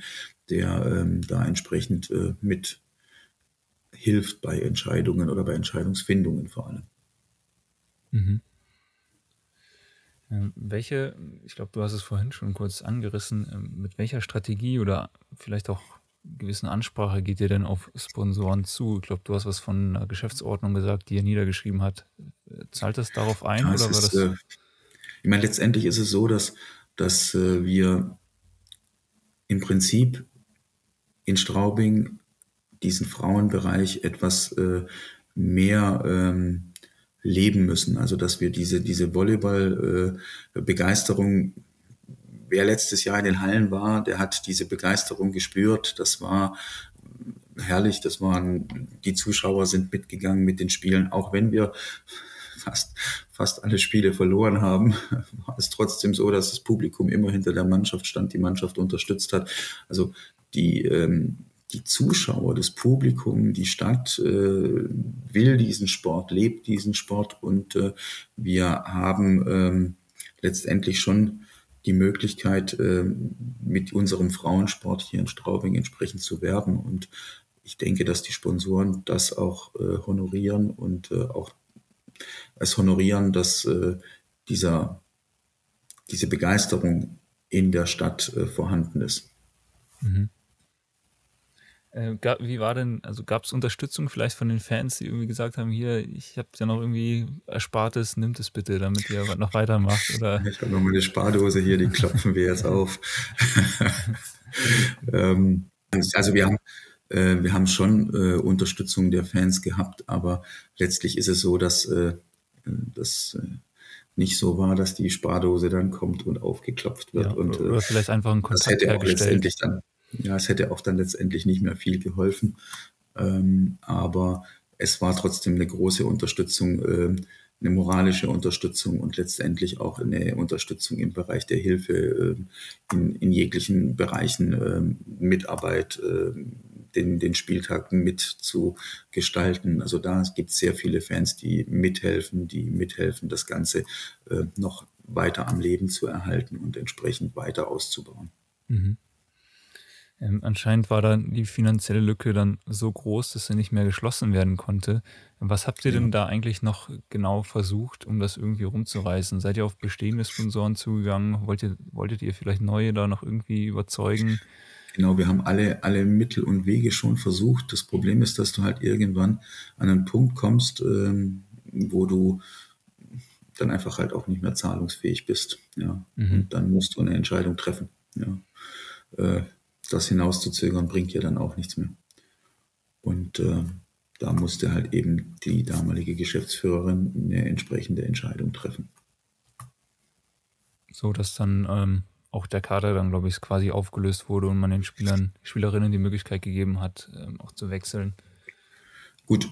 der ähm, da entsprechend äh, mit hilft bei Entscheidungen oder bei Entscheidungsfindungen vor allem. Mhm. Ähm, welche, ich glaube, du hast es vorhin schon kurz angerissen, ähm, mit welcher Strategie oder vielleicht auch gewissen Ansprache geht ihr denn auf Sponsoren zu? Ich glaube, du hast was von einer Geschäftsordnung gesagt, die er niedergeschrieben hat. Zahlt das darauf ein? Ja, oder war ist, das äh, ich meine, letztendlich ist es so, dass, dass äh, wir im Prinzip in Straubing diesen Frauenbereich etwas äh, mehr ähm, leben müssen. Also dass wir diese, diese Volleyball-Begeisterung, äh, wer letztes Jahr in den Hallen war, der hat diese Begeisterung gespürt. Das war herrlich, das waren, die Zuschauer sind mitgegangen mit den Spielen, auch wenn wir fast, fast alle Spiele verloren haben, war es trotzdem so, dass das Publikum immer hinter der Mannschaft stand, die Mannschaft unterstützt hat. Also die, ähm, die Zuschauer, das Publikum, die Stadt äh, will diesen Sport, lebt diesen Sport und äh, wir haben ähm, letztendlich schon die Möglichkeit, äh, mit unserem Frauensport hier in Straubing entsprechend zu werben. Und ich denke, dass die Sponsoren das auch äh, honorieren und äh, auch es honorieren, dass äh, dieser, diese Begeisterung in der Stadt vorhanden ist. Mhm. Äh, wie war denn, also gab es Unterstützung vielleicht von den Fans, die irgendwie gesagt haben, hier, ich habe ja noch irgendwie Erspartes, nimmt es bitte, damit ihr noch weitermacht? Oder? Ich habe noch mal eine Spardose hier, die klopfen wir jetzt auf. ähm, also wir haben, äh, wir haben schon äh, Unterstützung der Fans gehabt, aber letztlich ist es so, dass, äh, nicht so war, dass die Spardose dann kommt und aufgeklopft wird. Ja, und, oder vielleicht einfach ein Kontakt das hätte auch letztendlich dann, ja, es hätte auch dann letztendlich nicht mehr viel geholfen. Ähm, aber es war trotzdem eine große Unterstützung, äh, eine moralische Unterstützung und letztendlich auch eine Unterstützung im Bereich der Hilfe äh, in, in jeglichen Bereichen, äh, Mitarbeit, äh, den, den Spieltag mit zu gestalten. Also da gibt es sehr viele Fans, die mithelfen, die mithelfen, das Ganze äh, noch weiter am Leben zu erhalten und entsprechend weiter auszubauen. Mhm. Ähm, anscheinend war dann die finanzielle Lücke dann so groß, dass sie nicht mehr geschlossen werden konnte. Was habt ihr Ja. denn da eigentlich noch genau versucht, um das irgendwie rumzureißen? Seid ihr auf bestehende Sponsoren zugegangen? Wollt ihr, wolltet ihr vielleicht neue da noch irgendwie überzeugen? Genau, wir haben alle, alle Mittel und Wege schon versucht. Das Problem ist, dass du halt irgendwann an einen Punkt kommst, ähm, wo du dann einfach halt auch nicht mehr zahlungsfähig bist. Ja. Mhm. Und dann musst du eine Entscheidung treffen. Ja. Äh, das hinauszuzögern bringt ja dann auch nichts mehr. Und äh, da musste halt eben die damalige Geschäftsführerin eine entsprechende Entscheidung treffen. So dass dann ähm, auch der Kader dann, glaube ich, quasi aufgelöst wurde und man den Spielern, Spielerinnen die Möglichkeit gegeben hat, ähm, auch zu wechseln. Gut,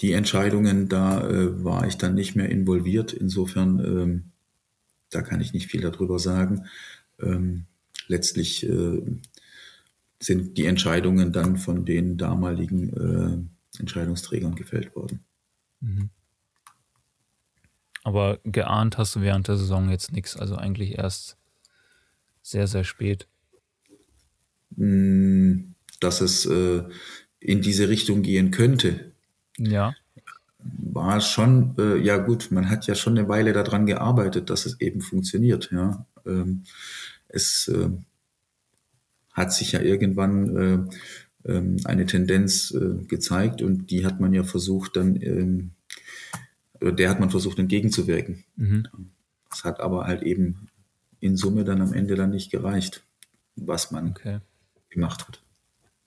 die Entscheidungen, da äh, war ich dann nicht mehr involviert. Insofern, ähm, da kann ich nicht viel darüber sagen. Ähm, letztlich äh, sind die Entscheidungen dann von den damaligen äh, Entscheidungsträgern gefällt worden. Mhm. Aber geahnt hast du während der Saison jetzt nichts, also eigentlich erst sehr, sehr spät. Mm, Dass es äh, in diese Richtung gehen könnte, Ja, war schon, äh, ja gut, man hat ja schon eine Weile daran gearbeitet, dass es eben funktioniert. Ja. Ähm, es äh, hat sich ja irgendwann äh, ähm, eine Tendenz äh, gezeigt und die hat man ja versucht dann, ähm, oder der hat man versucht entgegenzuwirken. mhm. Das hat aber halt eben in Summe dann am Ende dann nicht gereicht, was man okay. gemacht hat.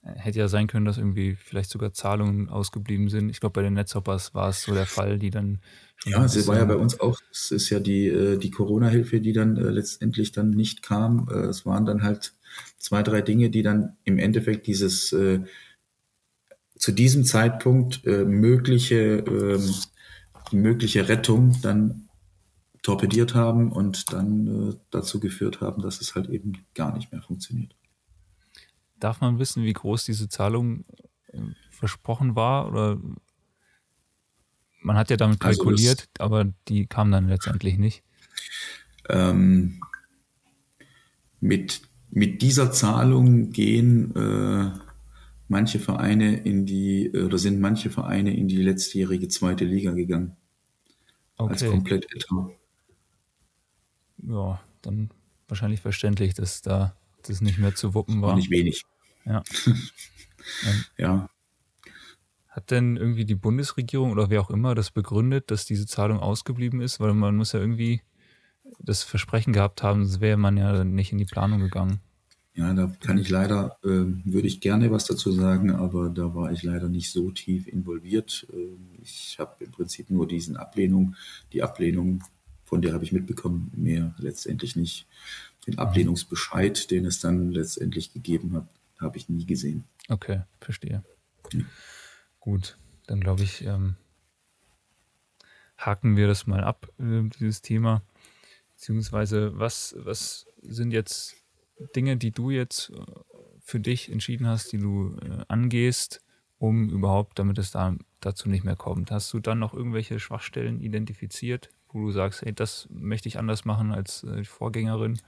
Hätte ja sein können, dass irgendwie vielleicht sogar Zahlungen ausgeblieben sind. Ich glaube, bei den Netzhoppers war es so der Fall, die dann Ja, es war ja bei uns auch, es ist ja die, äh, die Corona-Hilfe, die dann äh, letztendlich dann nicht kam. Äh, Es waren dann halt zwei, drei Dinge, die dann im Endeffekt dieses äh, zu diesem Zeitpunkt äh, mögliche, die mögliche Rettung dann torpediert haben und dann äh, dazu geführt haben, dass es halt eben gar nicht mehr funktioniert. Darf man wissen, wie groß diese Zahlung äh, versprochen war? Oder man hat ja damit Also kalkuliert, aber die kam dann letztendlich nicht. Ähm, mit, mit dieser Zahlung gehen äh, manche Vereine in die, äh, oder sind manche Vereine in die letztjährige zweite Liga gegangen. Als Okay, Komplettetat. ja, dann wahrscheinlich verständlich, dass da das nicht mehr zu wuppen War war. nicht wenig. Ja. Ja, Hat denn irgendwie die Bundesregierung oder wer auch immer das begründet, dass diese Zahlung ausgeblieben ist? Weil man muss ja irgendwie das Versprechen gehabt haben, sonst wäre man ja nicht in die Planung gegangen. ja, da kann ich leider, äh, würde ich gerne was dazu sagen, aber da war ich leider nicht so tief involviert. Ähm, ich habe im Prinzip nur diesen Ablehnung, die Ablehnung, von der habe ich mitbekommen, mehr letztendlich nicht. Den Ablehnungsbescheid, den es dann letztendlich gegeben hat, habe ich nie gesehen. Okay, verstehe. Ja. Gut, dann glaube ich, ähm, haken wir das mal ab, äh, dieses Thema. Beziehungsweise, was, was sind jetzt Dinge, die du jetzt äh, für dich entschieden hast, die du äh, angehst, um überhaupt, damit es da, dazu nicht mehr kommt? Hast du dann noch irgendwelche Schwachstellen identifiziert, wo du sagst, hey, das möchte ich anders machen als äh, die Vorgängerin?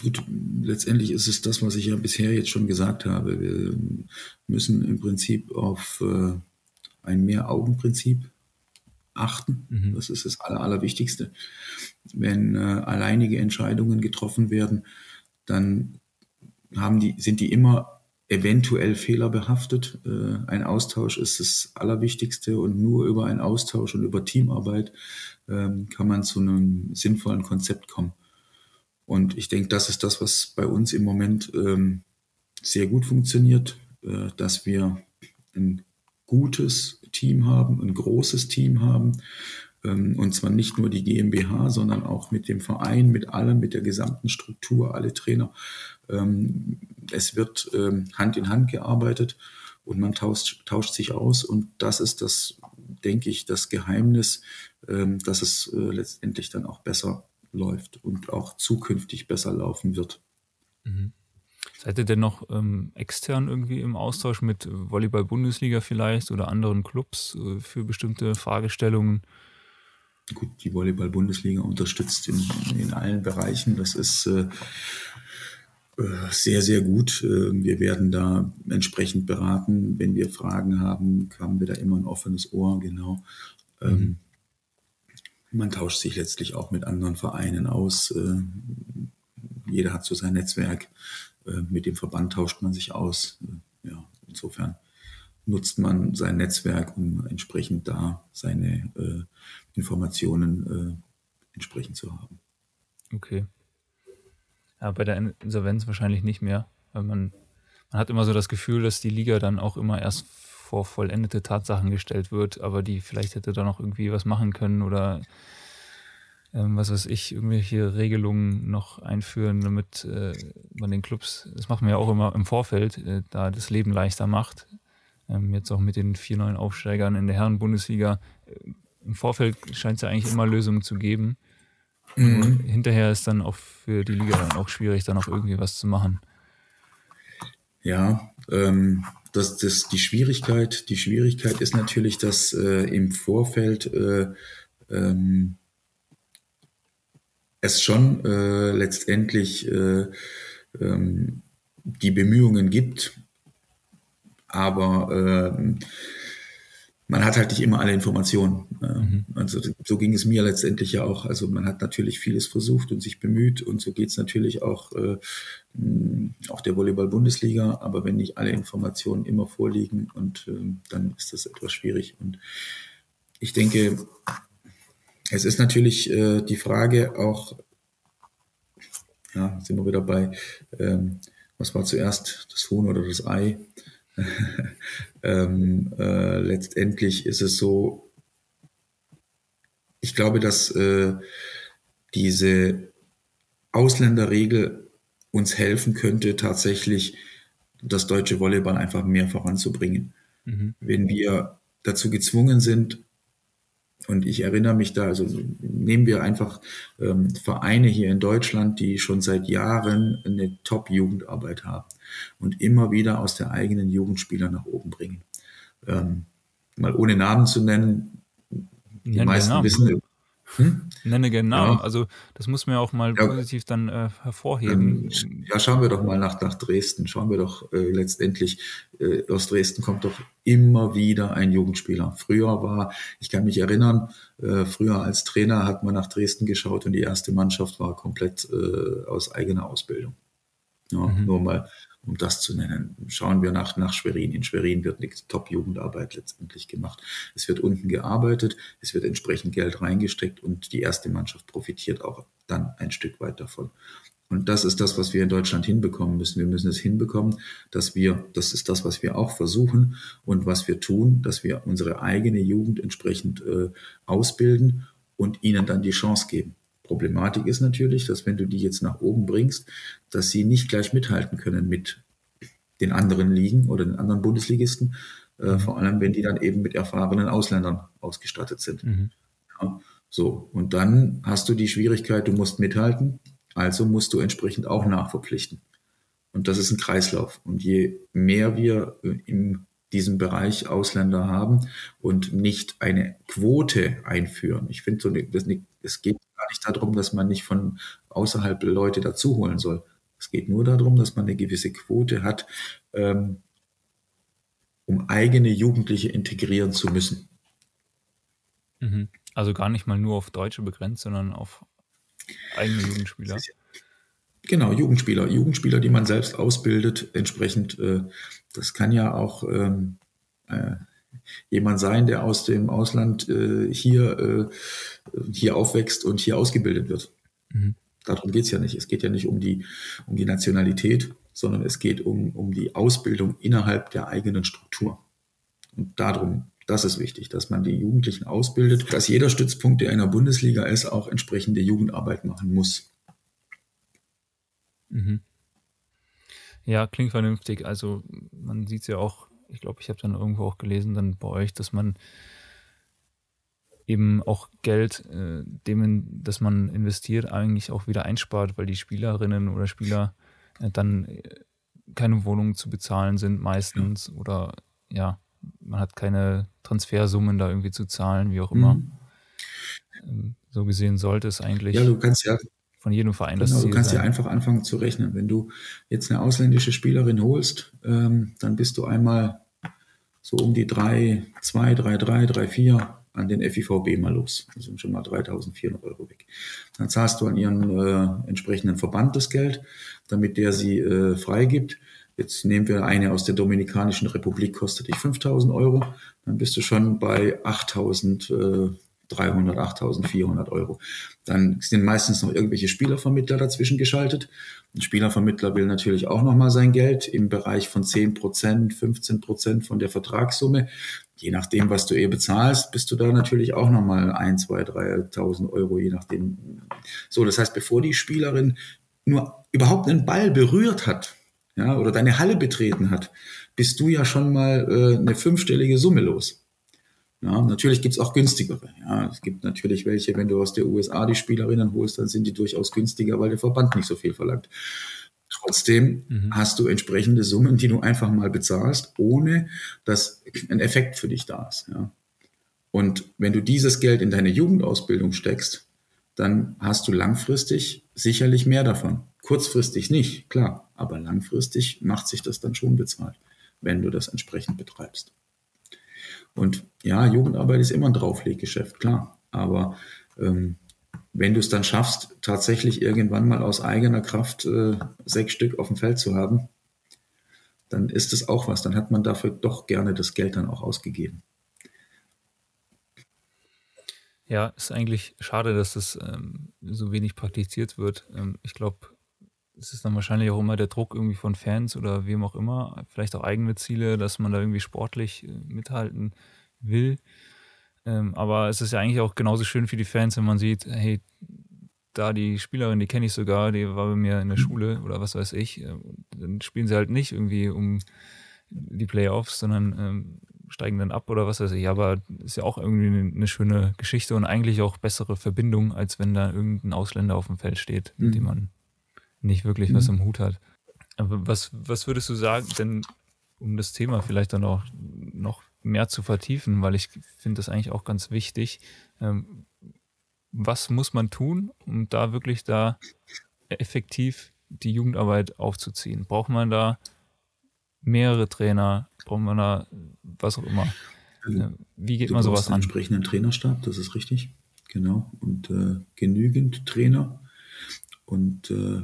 Gut, letztendlich ist es das, was ich ja bisher jetzt schon gesagt habe. Wir müssen im Prinzip auf äh, ein Mehr-Augen-Prinzip achten. Mhm. Das ist das Aller, Allerwichtigste. Wenn äh, alleinige Entscheidungen getroffen werden, dann haben die, sind die immer eventuell fehlerbehaftet. Äh, ein Austausch ist das Allerwichtigste und nur über einen Austausch und über Teamarbeit ähm, kann man zu einem sinnvollen Konzept kommen. Und ich denke, das ist das, was bei uns im Moment ähm, sehr gut funktioniert, äh, dass wir ein gutes Team haben, ein großes Team haben, Ähm, und zwar nicht nur die GmbH, sondern auch mit dem Verein, mit allem, mit der gesamten Struktur, alle Trainer. Ähm, es wird ähm, Hand in Hand gearbeitet und man tauscht, tauscht sich aus. Und das ist das, denke ich, das Geheimnis, dass es äh, letztendlich dann auch besser läuft und auch zukünftig besser laufen wird. Mhm. Seid ihr denn noch ähm, extern irgendwie im Austausch mit Volleyball-Bundesliga vielleicht oder anderen Clubs äh, für bestimmte Fragestellungen? Gut, die Volleyball-Bundesliga unterstützt in, in, allen Bereichen. Das ist äh, äh, sehr, sehr gut. Äh, wir werden da entsprechend beraten. Wenn wir Fragen haben, haben wir da immer ein offenes Ohr, genau. Ähm, mhm. man tauscht sich letztlich auch mit anderen Vereinen aus. Äh, jeder hat so sein Netzwerk. Mit dem Verband tauscht man sich aus. Ja, insofern nutzt man sein Netzwerk, um entsprechend da seine äh, Informationen äh, entsprechend zu haben. Okay. Ja, bei der Insolvenz wahrscheinlich nicht mehr, weil man, man hat immer so das Gefühl, dass die Liga dann auch immer erst vor vollendete Tatsachen gestellt wird, aber die vielleicht hätte da noch irgendwie was machen können oder ähm, was weiß ich, irgendwelche Regelungen noch einführen, damit äh, man den Clubs, das machen wir ja auch immer im Vorfeld, äh, da das Leben leichter macht. Ähm, jetzt auch mit den vier neuen Aufsteigern in der Herren-Bundesliga. Äh, Im Vorfeld scheint es ja eigentlich immer Lösungen zu geben. Mhm. hinterher ist dann auch für die Liga dann auch schwierig, da noch irgendwie was zu machen. Ja, ähm, das, das, die Schwierigkeit, die Schwierigkeit ist natürlich, dass äh, im Vorfeld äh, ähm, es schon äh, letztendlich äh, ähm, die Bemühungen gibt, aber äh, man hat halt nicht immer alle Informationen. Mhm. Also so ging es mir letztendlich ja auch. Also man hat natürlich vieles versucht und sich bemüht und so geht es natürlich auch, äh, auch der Volleyball-Bundesliga. Aber wenn nicht alle Informationen immer vorliegen und äh, dann ist das etwas schwierig. Und ich denke, es ist natürlich äh, die Frage auch, ja, sind wir wieder bei, ähm, was war zuerst, das Huhn oder das Ei? ähm, äh, letztendlich ist es so, ich glaube, dass äh, diese Ausländerregel uns helfen könnte, tatsächlich das deutsche Volleyball einfach mehr voranzubringen. Mhm. Wenn wir dazu gezwungen sind, und ich erinnere mich da, also nehmen wir einfach ähm, Vereine hier in Deutschland, die schon seit Jahren eine Top-Jugendarbeit haben und immer wieder aus der eigenen Jugendspieler nach oben bringen. Ähm, mal ohne Namen zu nennen, die Nennen meisten wissen, hm? Nenne Namen. Ja. Also das muss man ja auch mal ja. positiv dann äh, hervorheben. Ähm, ja, schauen wir doch mal nach, nach Dresden. Schauen wir doch äh, letztendlich, äh, aus Dresden kommt doch immer wieder ein Jugendspieler. Früher war, ich kann mich erinnern, äh, früher als Trainer hat man nach Dresden geschaut und die erste Mannschaft war komplett äh, aus eigener Ausbildung. Ja, mhm. Nur mal um das zu nennen. Schauen wir nach, nach Schwerin. In Schwerin wird eine Top-Jugendarbeit letztendlich gemacht. Es wird unten gearbeitet, es wird entsprechend Geld reingesteckt und die erste Mannschaft profitiert auch dann ein Stück weit davon. Und das ist das, was wir in Deutschland hinbekommen müssen. Wir müssen es hinbekommen, dass wir, das ist das, was wir auch versuchen und was wir tun, dass wir unsere eigene Jugend entsprechend äh, ausbilden und ihnen dann die Chance geben. Problematik ist natürlich, dass wenn du die jetzt nach oben bringst, dass sie nicht gleich mithalten können mit den anderen Ligen oder den anderen Bundesligisten, äh, mhm. vor allem wenn die dann eben mit erfahrenen Ausländern ausgestattet sind. Mhm. Ja, so, und dann hast du die Schwierigkeit, du musst mithalten, also musst du entsprechend auch nachverpflichten. Und das ist ein Kreislauf. Und je mehr wir in diesem Bereich Ausländer haben und nicht eine Quote einführen, ich finde, so, es geht gar nicht darum, dass man nicht von außerhalb Leute dazu holen soll. Es geht nur darum, dass man eine gewisse Quote hat, ähm, um eigene Jugendliche integrieren zu müssen. Mhm. Also gar nicht mal nur auf Deutsche begrenzt, sondern auf eigene Jugendspieler. Genau, Jugendspieler. Jugendspieler, die man selbst ausbildet, entsprechend. Äh, das kann ja auch ähm, äh, jemand sein, der aus dem Ausland äh, hier, äh, hier aufwächst und hier ausgebildet wird. Mhm. Darum geht es ja nicht. Es geht ja nicht um die, um die Nationalität, sondern es geht um, um die Ausbildung innerhalb der eigenen Struktur. Und darum Das ist wichtig, dass man die Jugendlichen ausbildet, dass jeder Stützpunkt, der in der Bundesliga ist, auch entsprechende Jugendarbeit machen muss. Mhm. Ja, klingt vernünftig. Also man sieht es ja auch, ich glaube, ich habe dann irgendwo auch gelesen dann bei euch, dass man eben auch Geld, äh, dem, das man investiert, eigentlich auch wieder einspart, weil die Spielerinnen oder Spieler äh, dann äh, keine Wohnungen zu bezahlen sind meistens ja. oder ja, man hat keine Transfersummen da irgendwie zu zahlen, wie auch immer. Mhm. Ähm, so gesehen sollte es eigentlich. Ja, du kannst ja von jedem Verein genau, das Ziel Du kannst sein. ja einfach anfangen zu rechnen. Wenn du jetzt eine ausländische Spielerin holst, ähm, dann bist du einmal so um die 3, 2, 3, 3, 3, 4 an den FIVB mal los. Das sind schon mal 3.400 Euro weg. Dann zahlst du an ihren äh, entsprechenden Verband das Geld, damit der sie äh, freigibt. Jetzt nehmen wir eine aus der Dominikanischen Republik, kostet dich 5.000 Euro. Dann bist du schon bei 8.000 äh, 300, 8.400 Euro. Dann sind meistens noch irgendwelche Spielervermittler dazwischen geschaltet. Ein Spielervermittler will natürlich auch nochmal sein Geld im Bereich von 10 Prozent, 15 Prozent von der Vertragssumme. Je nachdem, was du eh bezahlst, bist du da natürlich auch nochmal 1, 2, 3.000 Euro, je nachdem. So, das heißt, bevor die Spielerin nur überhaupt einen Ball berührt hat, ja, oder deine Halle betreten hat, bist du ja schon mal äh, eine fünfstellige Summe los. Ja, natürlich gibt's auch günstigere. Ja, es gibt natürlich welche, wenn du aus der USA die Spielerinnen holst, dann sind die durchaus günstiger, weil der Verband nicht so viel verlangt. Trotzdem mhm. hast du entsprechende Summen, die du einfach mal bezahlst, ohne dass ein Effekt für dich da ist. Ja. Und wenn du dieses Geld in deine Jugendausbildung steckst, dann hast du langfristig sicherlich mehr davon. Kurzfristig nicht, klar, aber langfristig macht sich das dann schon bezahlt, wenn du das entsprechend betreibst. Und ja, Jugendarbeit ist immer ein Draufleggeschäft, klar. Aber ähm, wenn du es dann schaffst, tatsächlich irgendwann mal aus eigener Kraft äh, sechs Stück auf dem Feld zu haben, dann ist es auch was. Dann hat man dafür doch gerne das Geld dann auch ausgegeben. Ja, ist eigentlich schade, dass das ähm, so wenig praktiziert wird. Ähm, ich glaube, es ist dann wahrscheinlich auch immer der Druck irgendwie von Fans oder wem auch immer, vielleicht auch eigene Ziele, dass man da irgendwie sportlich äh, mithalten will. Ähm, aber es ist ja eigentlich auch genauso schön für die Fans, wenn man sieht, hey, da die Spielerin, die kenne ich sogar, die war bei mir in der Schule oder was weiß ich. Äh, dann spielen sie halt nicht irgendwie um die Playoffs, sondern ähm, steigen dann ab oder was weiß ich. Aber ist ja auch irgendwie eine, eine, schöne Geschichte und eigentlich auch bessere Verbindung, als wenn da irgendein Ausländer auf dem Feld steht, mit mhm. dem man nicht wirklich mhm. was im Hut hat. Aber was, was würdest du sagen, denn um das Thema vielleicht dann auch noch mehr zu vertiefen, weil ich finde das eigentlich auch ganz wichtig. Ähm, was muss man tun, um da wirklich da effektiv die Jugendarbeit aufzuziehen? Braucht man da mehrere Trainer? Braucht man da was auch immer? Also, Wie geht man sowas an? entsprechenden Trainerstab, das ist richtig. Genau. Und äh, genügend Trainer. Und äh,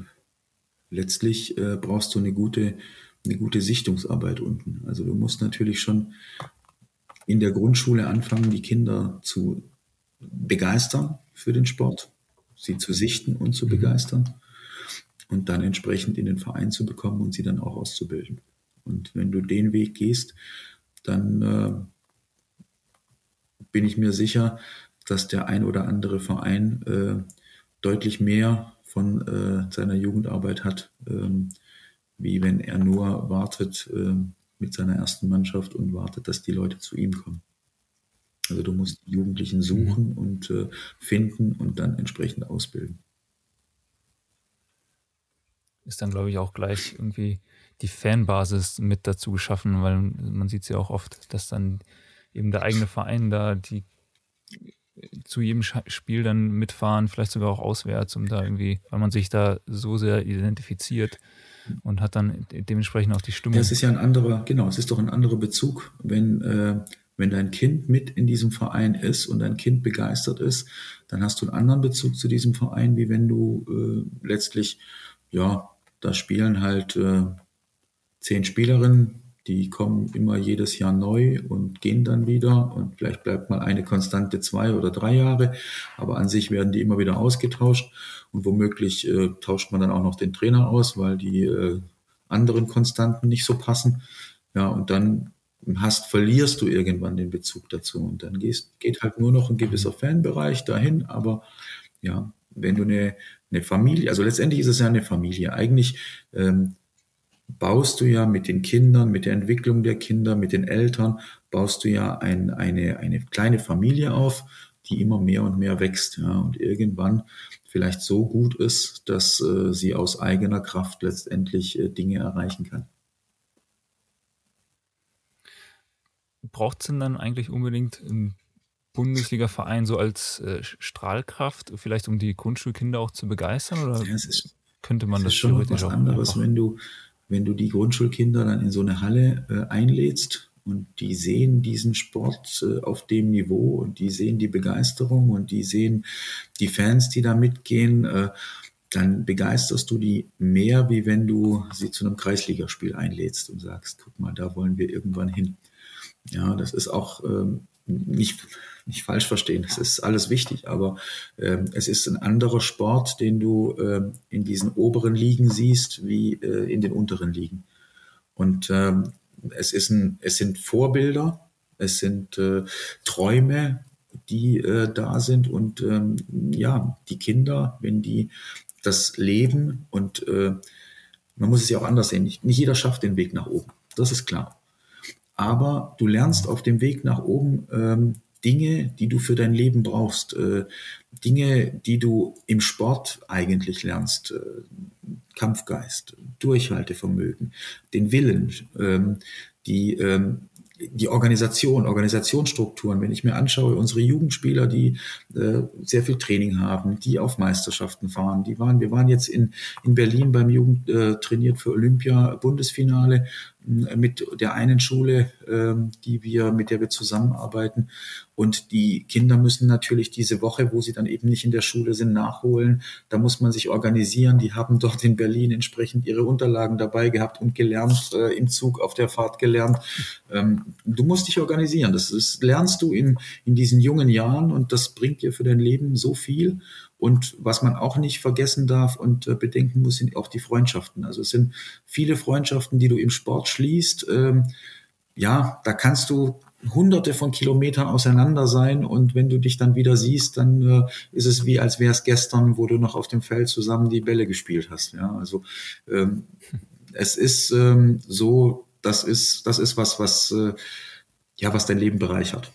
letztlich äh, brauchst du eine gute, eine gute Sichtungsarbeit unten. Also du musst natürlich schon in der Grundschule anfangen, die Kinder zu begeistern für den Sport, sie zu sichten und zu mhm. begeistern und dann entsprechend in den Verein zu bekommen und sie dann auch auszubilden. Und wenn du den Weg gehst, dann äh, bin ich mir sicher, dass der ein oder andere Verein äh, deutlich mehr von äh, seiner Jugendarbeit hat, ähm, wie wenn er nur wartet äh, mit seiner ersten Mannschaft und wartet, dass die Leute zu ihm kommen. Also du musst die Jugendlichen suchen mhm. und äh, finden und dann entsprechend ausbilden. Ist dann, glaube ich, auch gleich irgendwie die Fanbasis mit dazu geschaffen, weil man sieht es ja auch oft, dass dann eben der eigene Verein da die zu jedem Spiel dann mitfahren, vielleicht sogar auch auswärts, um da irgendwie, weil man sich da so sehr identifiziert und hat dann dementsprechend auch die Stimmung. Das ist ja ein anderer, genau, es ist doch ein anderer Bezug, wenn, äh, wenn dein Kind mit in diesem Verein ist und dein Kind begeistert ist, dann hast du einen anderen Bezug zu diesem Verein, wie wenn du äh, letztlich, ja, da spielen halt äh, zehn Spielerinnen, die kommen immer jedes Jahr neu und gehen dann wieder und vielleicht bleibt mal eine konstante zwei oder drei Jahre, aber an sich werden die immer wieder ausgetauscht und womöglich äh, tauscht man dann auch noch den Trainer aus, weil die äh, anderen Konstanten nicht so passen. Ja, und dann hast, verlierst du irgendwann den Bezug dazu. Und dann gehst, geht halt nur noch ein gewisser Fanbereich dahin. Aber ja, wenn du eine, eine Familie, also letztendlich ist es ja eine Familie. Eigentlich ähm, baust du ja mit den Kindern, mit der Entwicklung der Kinder, mit den Eltern, baust du ja ein, eine, eine kleine Familie auf, die immer mehr und mehr wächst. Ja, und irgendwann vielleicht so gut ist, dass äh, sie aus eigener Kraft letztendlich äh, Dinge erreichen kann. Braucht es denn dann eigentlich unbedingt einen Bundesliga-Verein so als äh, Strahlkraft, vielleicht um die Grundschulkinder auch zu begeistern? Oder ja, ist, könnte man das, ist schon was anderes, wenn du, wenn du die Grundschulkinder dann in so eine Halle äh, einlädst und die sehen diesen Sport äh, auf dem Niveau und die sehen die Begeisterung und die sehen die Fans, die da mitgehen, äh, dann begeisterst du die mehr, wie wenn du sie zu einem Kreisligaspiel einlädst und sagst, guck mal, da wollen wir irgendwann hin. Ja, das ist auch ähm, nicht, nicht falsch verstehen, es ist alles wichtig, aber ähm, es ist ein anderer Sport, den du ähm, in diesen oberen Ligen siehst, wie äh, in den unteren Ligen. Und ähm, es, ist ein, es sind Vorbilder, es sind äh, Träume, die äh, da sind und ähm, ja, die Kinder, wenn die das leben und äh, man muss es ja auch anders sehen, nicht, nicht jeder schafft den Weg nach oben, das ist klar. Aber du lernst auf dem Weg nach oben ähm, Dinge, die du für dein Leben brauchst, äh, Dinge, die du im Sport eigentlich lernst, äh, Kampfgeist, Durchhaltevermögen, den Willen, ähm, die, ähm, die Organisation, Organisationsstrukturen. Wenn ich mir anschaue, unsere Jugendspieler, die äh, sehr viel Training haben, die auf Meisterschaften fahren, die waren, wir waren jetzt in, in Berlin beim Jugend äh, trainiert für Olympia Bundesfinale mit der einen Schule, ähm, die wir, mit der wir zusammenarbeiten. Und die Kinder müssen natürlich diese Woche, wo sie dann eben nicht in der Schule sind, nachholen. Da muss man sich organisieren. Die haben dort in Berlin entsprechend ihre Unterlagen dabei gehabt und gelernt, äh, im Zug auf der Fahrt gelernt. Ähm, du musst dich organisieren. Das ist, lernst du in, in diesen jungen Jahren und das bringt dir für dein Leben so viel. Und was man auch nicht vergessen darf und äh, bedenken muss, sind auch die Freundschaften. Also es sind viele Freundschaften, die du im Sport schließt. Ähm, ja, da kannst du hunderte von Kilometern auseinander sein und wenn du dich dann wieder siehst, dann äh, ist es wie, als wäre es gestern, wo du noch auf dem Feld zusammen die Bälle gespielt hast. Ja, also ähm, es ist ähm, so, das ist, das ist was, was, äh, ja, was dein Leben bereichert.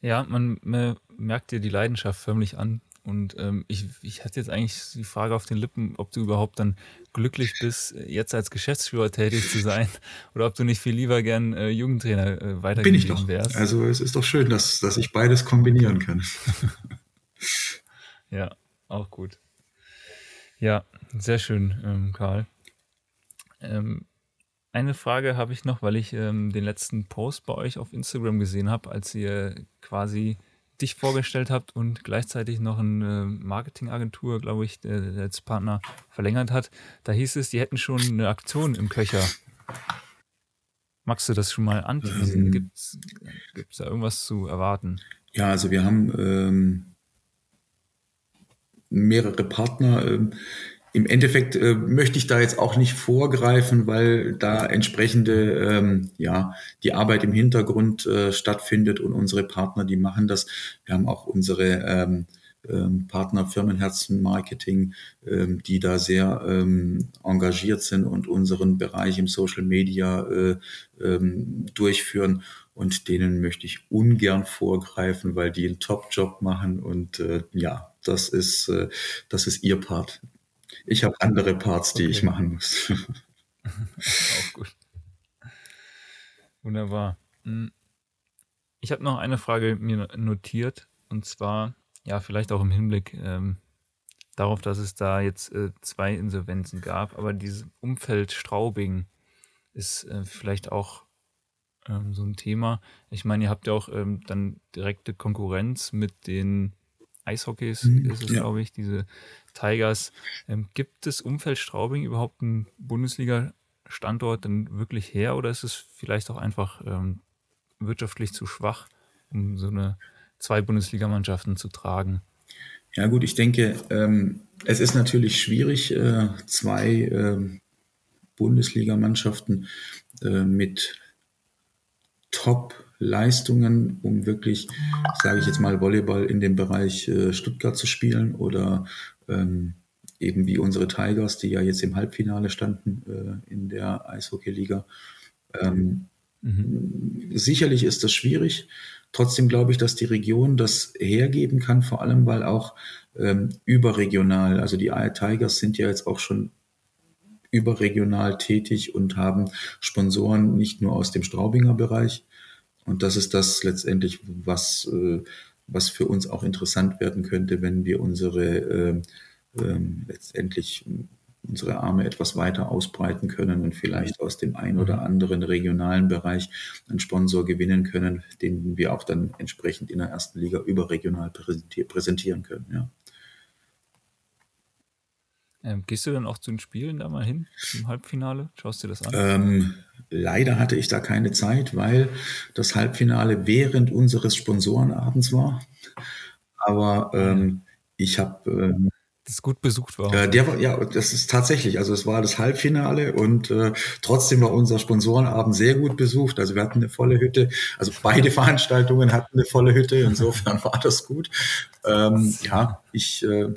Ja, man, man merkt dir die Leidenschaft förmlich an. Und ähm, ich, ich hatte jetzt eigentlich die Frage auf den Lippen, ob du überhaupt dann glücklich bist, jetzt als Geschäftsführer tätig zu sein oder ob du nicht viel lieber gern äh, Jugendtrainer äh, weiter Bin ich doch. Wärst. Also es ist doch schön, dass, dass ich beides kombinieren kann. ja, auch gut. Ja, sehr schön, ähm, Karl. Ähm, eine Frage habe ich noch, weil ich ähm, den letzten Post bei euch auf Instagram gesehen habe, als ihr quasi dich vorgestellt habt und gleichzeitig noch eine Marketingagentur, glaube ich, der, der als Partner verlängert hat. Da hieß es, die hätten schon eine Aktion im Köcher. Magst du das schon mal anteasen? Ähm, Gibt es da irgendwas zu erwarten? Ja, also wir haben ähm, mehrere Partner. Ähm, im Endeffekt äh, möchte ich da jetzt auch nicht vorgreifen, weil da entsprechende, ähm, ja, die Arbeit im Hintergrund äh, stattfindet und unsere Partner, die machen das. Wir haben auch unsere ähm, ähm, Partner Firmenherzen Marketing, ähm, die da sehr ähm, engagiert sind und unseren Bereich im Social Media äh, ähm, durchführen. Und denen möchte ich ungern vorgreifen, weil die einen Top-Job machen. Und äh, ja, das ist, äh, das ist ihr Part. Ich habe andere Parts, die okay. ich machen muss. Auch gut. Wunderbar. Hm. Ich habe noch eine Frage mir notiert und zwar, ja, vielleicht auch im Hinblick ähm, darauf, dass es da jetzt äh, zwei Insolvenzen gab, aber dieses Umfeld Straubing ist äh, vielleicht auch ähm, so ein Thema. Ich meine, ihr habt ja auch ähm, dann direkte Konkurrenz mit den Eishockeys, mhm, ist es, ja. glaube ich, diese Tigers. Ähm, gibt das Umfeld Straubing überhaupt einen Bundesliga-Standort denn wirklich her oder ist es vielleicht auch einfach ähm, wirtschaftlich zu schwach, um so eine zwei Bundesligamannschaften zu tragen? Ja gut, ich denke, ähm, es ist natürlich schwierig, äh, zwei ähm, Bundesligamannschaften äh, mit Top-Leistungen, um wirklich, sage ich jetzt mal, Volleyball in dem Bereich äh, Stuttgart zu spielen oder ähm, eben wie unsere Tigers, die ja jetzt im Halbfinale standen äh, in der Eishockey-Liga. Ähm, mhm. Sicherlich ist das schwierig. Trotzdem glaube ich, dass die Region das hergeben kann, vor allem weil auch ähm, überregional, also die Tigers sind ja jetzt auch schon überregional tätig und haben Sponsoren nicht nur aus dem Straubinger Bereich. Und das ist das letztendlich, was, äh, was für uns auch interessant werden könnte, wenn wir unsere äh, äh, letztendlich unsere Arme etwas weiter ausbreiten können und vielleicht aus dem einen oder mhm. anderen regionalen Bereich einen Sponsor gewinnen können, den wir auch dann entsprechend in der ersten Liga überregional präsentieren können. Ja. Ähm, gehst du dann auch zu den Spielen da mal hin, zum Halbfinale? Schaust du dir das an? Ähm, leider hatte ich da keine Zeit, weil das Halbfinale während unseres Sponsorenabends war. Aber ähm, ich habe ähm, das gut besucht war. Äh, der war, ja, das ist tatsächlich, also es war das Halbfinale und äh, trotzdem war unser Sponsorenabend sehr gut besucht. Also wir hatten eine volle Hütte, also beide Veranstaltungen hatten eine volle Hütte, insofern war das gut. Ähm, ja, ich äh,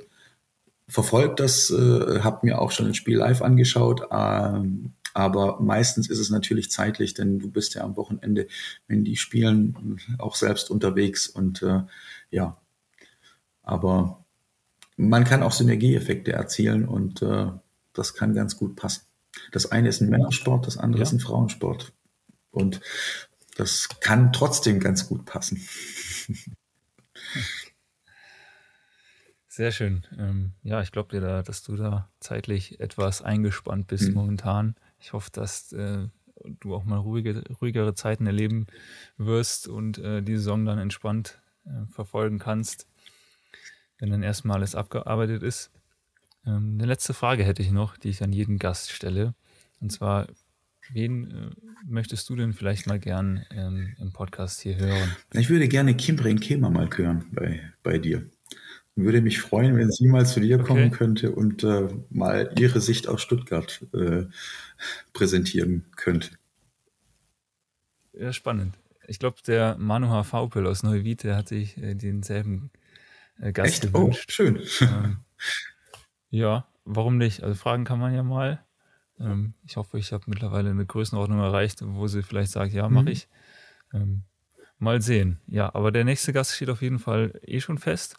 verfolge das, äh, habe mir auch schon ein Spiel live angeschaut, ähm, aber meistens ist es natürlich zeitlich, denn du bist ja am Wochenende, wenn die spielen, auch selbst unterwegs und äh, ja, aber man kann auch Synergieeffekte erzielen und äh, das kann ganz gut passen. Das eine ist ein Männersport, das andere ja. ist ein Frauensport. Und das kann trotzdem ganz gut passen. Sehr schön. Ähm, ja, ich glaube dir da, dass du da zeitlich etwas eingespannt bist mhm. momentan. Ich hoffe, dass äh, du auch mal ruhige, ruhigere Zeiten erleben wirst und äh, die Saison dann entspannt äh, verfolgen kannst wenn dann erstmal alles abgearbeitet ist. Ähm, eine letzte Frage hätte ich noch, die ich an jeden Gast stelle. Und zwar, wen äh, möchtest du denn vielleicht mal gern ähm, im Podcast hier hören? Ich würde gerne Kimbrin Kemer mal hören bei, bei dir. Würde mich freuen, wenn sie mal zu dir okay. kommen könnte und äh, mal ihre Sicht aus Stuttgart äh, präsentieren könnte. Ja, spannend. Ich glaube, der Manu Faupel aus Neuwied, der hat sich äh, denselben äh, Gast Echt? Oh, gewünscht. Oh, schön. Ähm, ja, warum nicht? Also fragen kann man ja mal. Ähm, ich hoffe, ich habe mittlerweile eine Größenordnung erreicht, wo sie vielleicht sagt, ja, mache mhm. ich. Ähm, mal sehen. Ja, aber der nächste Gast steht auf jeden Fall eh schon fest.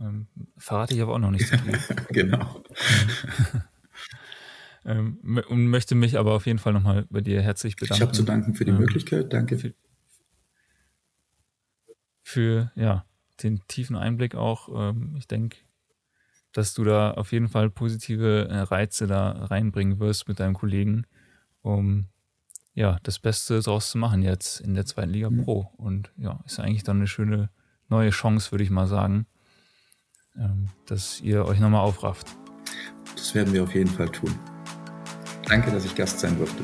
Ähm, verrate ich aber auch noch nicht so viel. genau. Ähm, und möchte mich aber auf jeden Fall nochmal bei dir herzlich bedanken. Ich habe zu danken für die ähm, Möglichkeit. Danke. Für, für, ja, den tiefen Einblick auch. Ähm, ich denke, dass du da auf jeden Fall positive äh, Reize da reinbringen wirst mit deinem Kollegen, um ja, das Beste draus zu machen jetzt in der zweiten Liga mhm. Pro. Und ja, ist eigentlich dann eine schöne neue Chance, würde ich mal sagen, dass ihr euch nochmal aufrafft. Das werden wir auf jeden Fall tun. Danke, dass ich Gast sein durfte.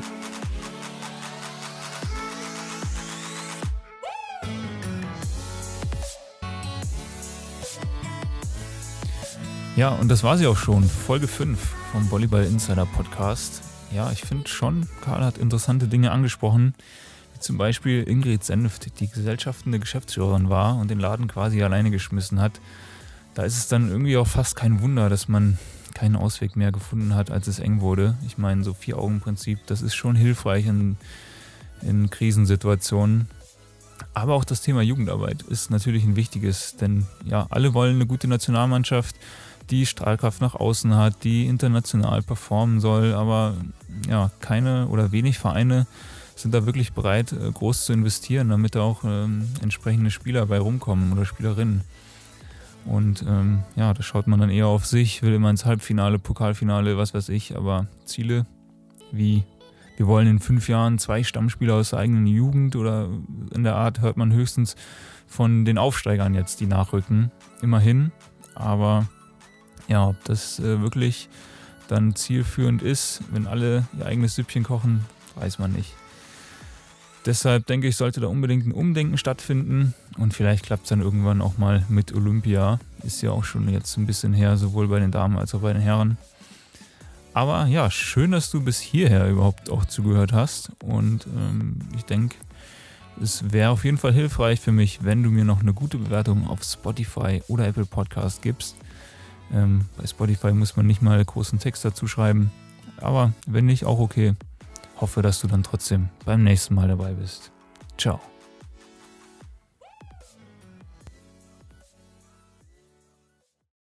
Ja, und das war sie auch schon. Folge 5 vom Volleyball Insider Podcast. Ja, ich finde schon, Karl hat interessante Dinge angesprochen, wie zum Beispiel Ingrid Senft, die gesellschaftende Geschäftsführerin war und den Laden quasi alleine geschmissen hat. Da ist es dann irgendwie auch fast kein Wunder, dass man keinen Ausweg mehr gefunden hat, als es eng wurde. Ich meine, so Vier-Augen-Prinzip, das ist schon hilfreich in, in Krisensituationen. Aber auch das Thema Jugendarbeit ist natürlich ein wichtiges, denn ja, alle wollen eine gute Nationalmannschaft die Strahlkraft nach außen hat, die international performen soll, aber ja, keine oder wenig Vereine sind da wirklich bereit, äh, groß zu investieren, damit da auch ähm, entsprechende Spieler bei rumkommen oder Spielerinnen. Und ähm, ja, da schaut man dann eher auf sich, will immer ins Halbfinale, Pokalfinale, was weiß ich, aber Ziele wie wir wollen in fünf Jahren zwei Stammspieler aus der eigenen Jugend oder in der Art hört man höchstens von den Aufsteigern jetzt, die nachrücken. Immerhin. Aber ja, ob das äh, wirklich dann zielführend ist, wenn alle ihr eigenes Süppchen kochen, weiß man nicht. Deshalb denke ich, sollte da unbedingt ein Umdenken stattfinden und vielleicht klappt es dann irgendwann auch mal mit Olympia. Ist ja auch schon jetzt ein bisschen her, sowohl bei den Damen als auch bei den Herren. Aber ja, schön, dass du bis hierher überhaupt auch zugehört hast. Und ähm, ich denke, es wäre auf jeden Fall hilfreich für mich, wenn du mir noch eine gute Bewertung auf Spotify oder Apple Podcast gibst. Ähm, bei Spotify muss man nicht mal großen Text dazu schreiben. Aber wenn nicht, auch okay. Hoffe, dass du dann trotzdem beim nächsten Mal dabei bist. Ciao.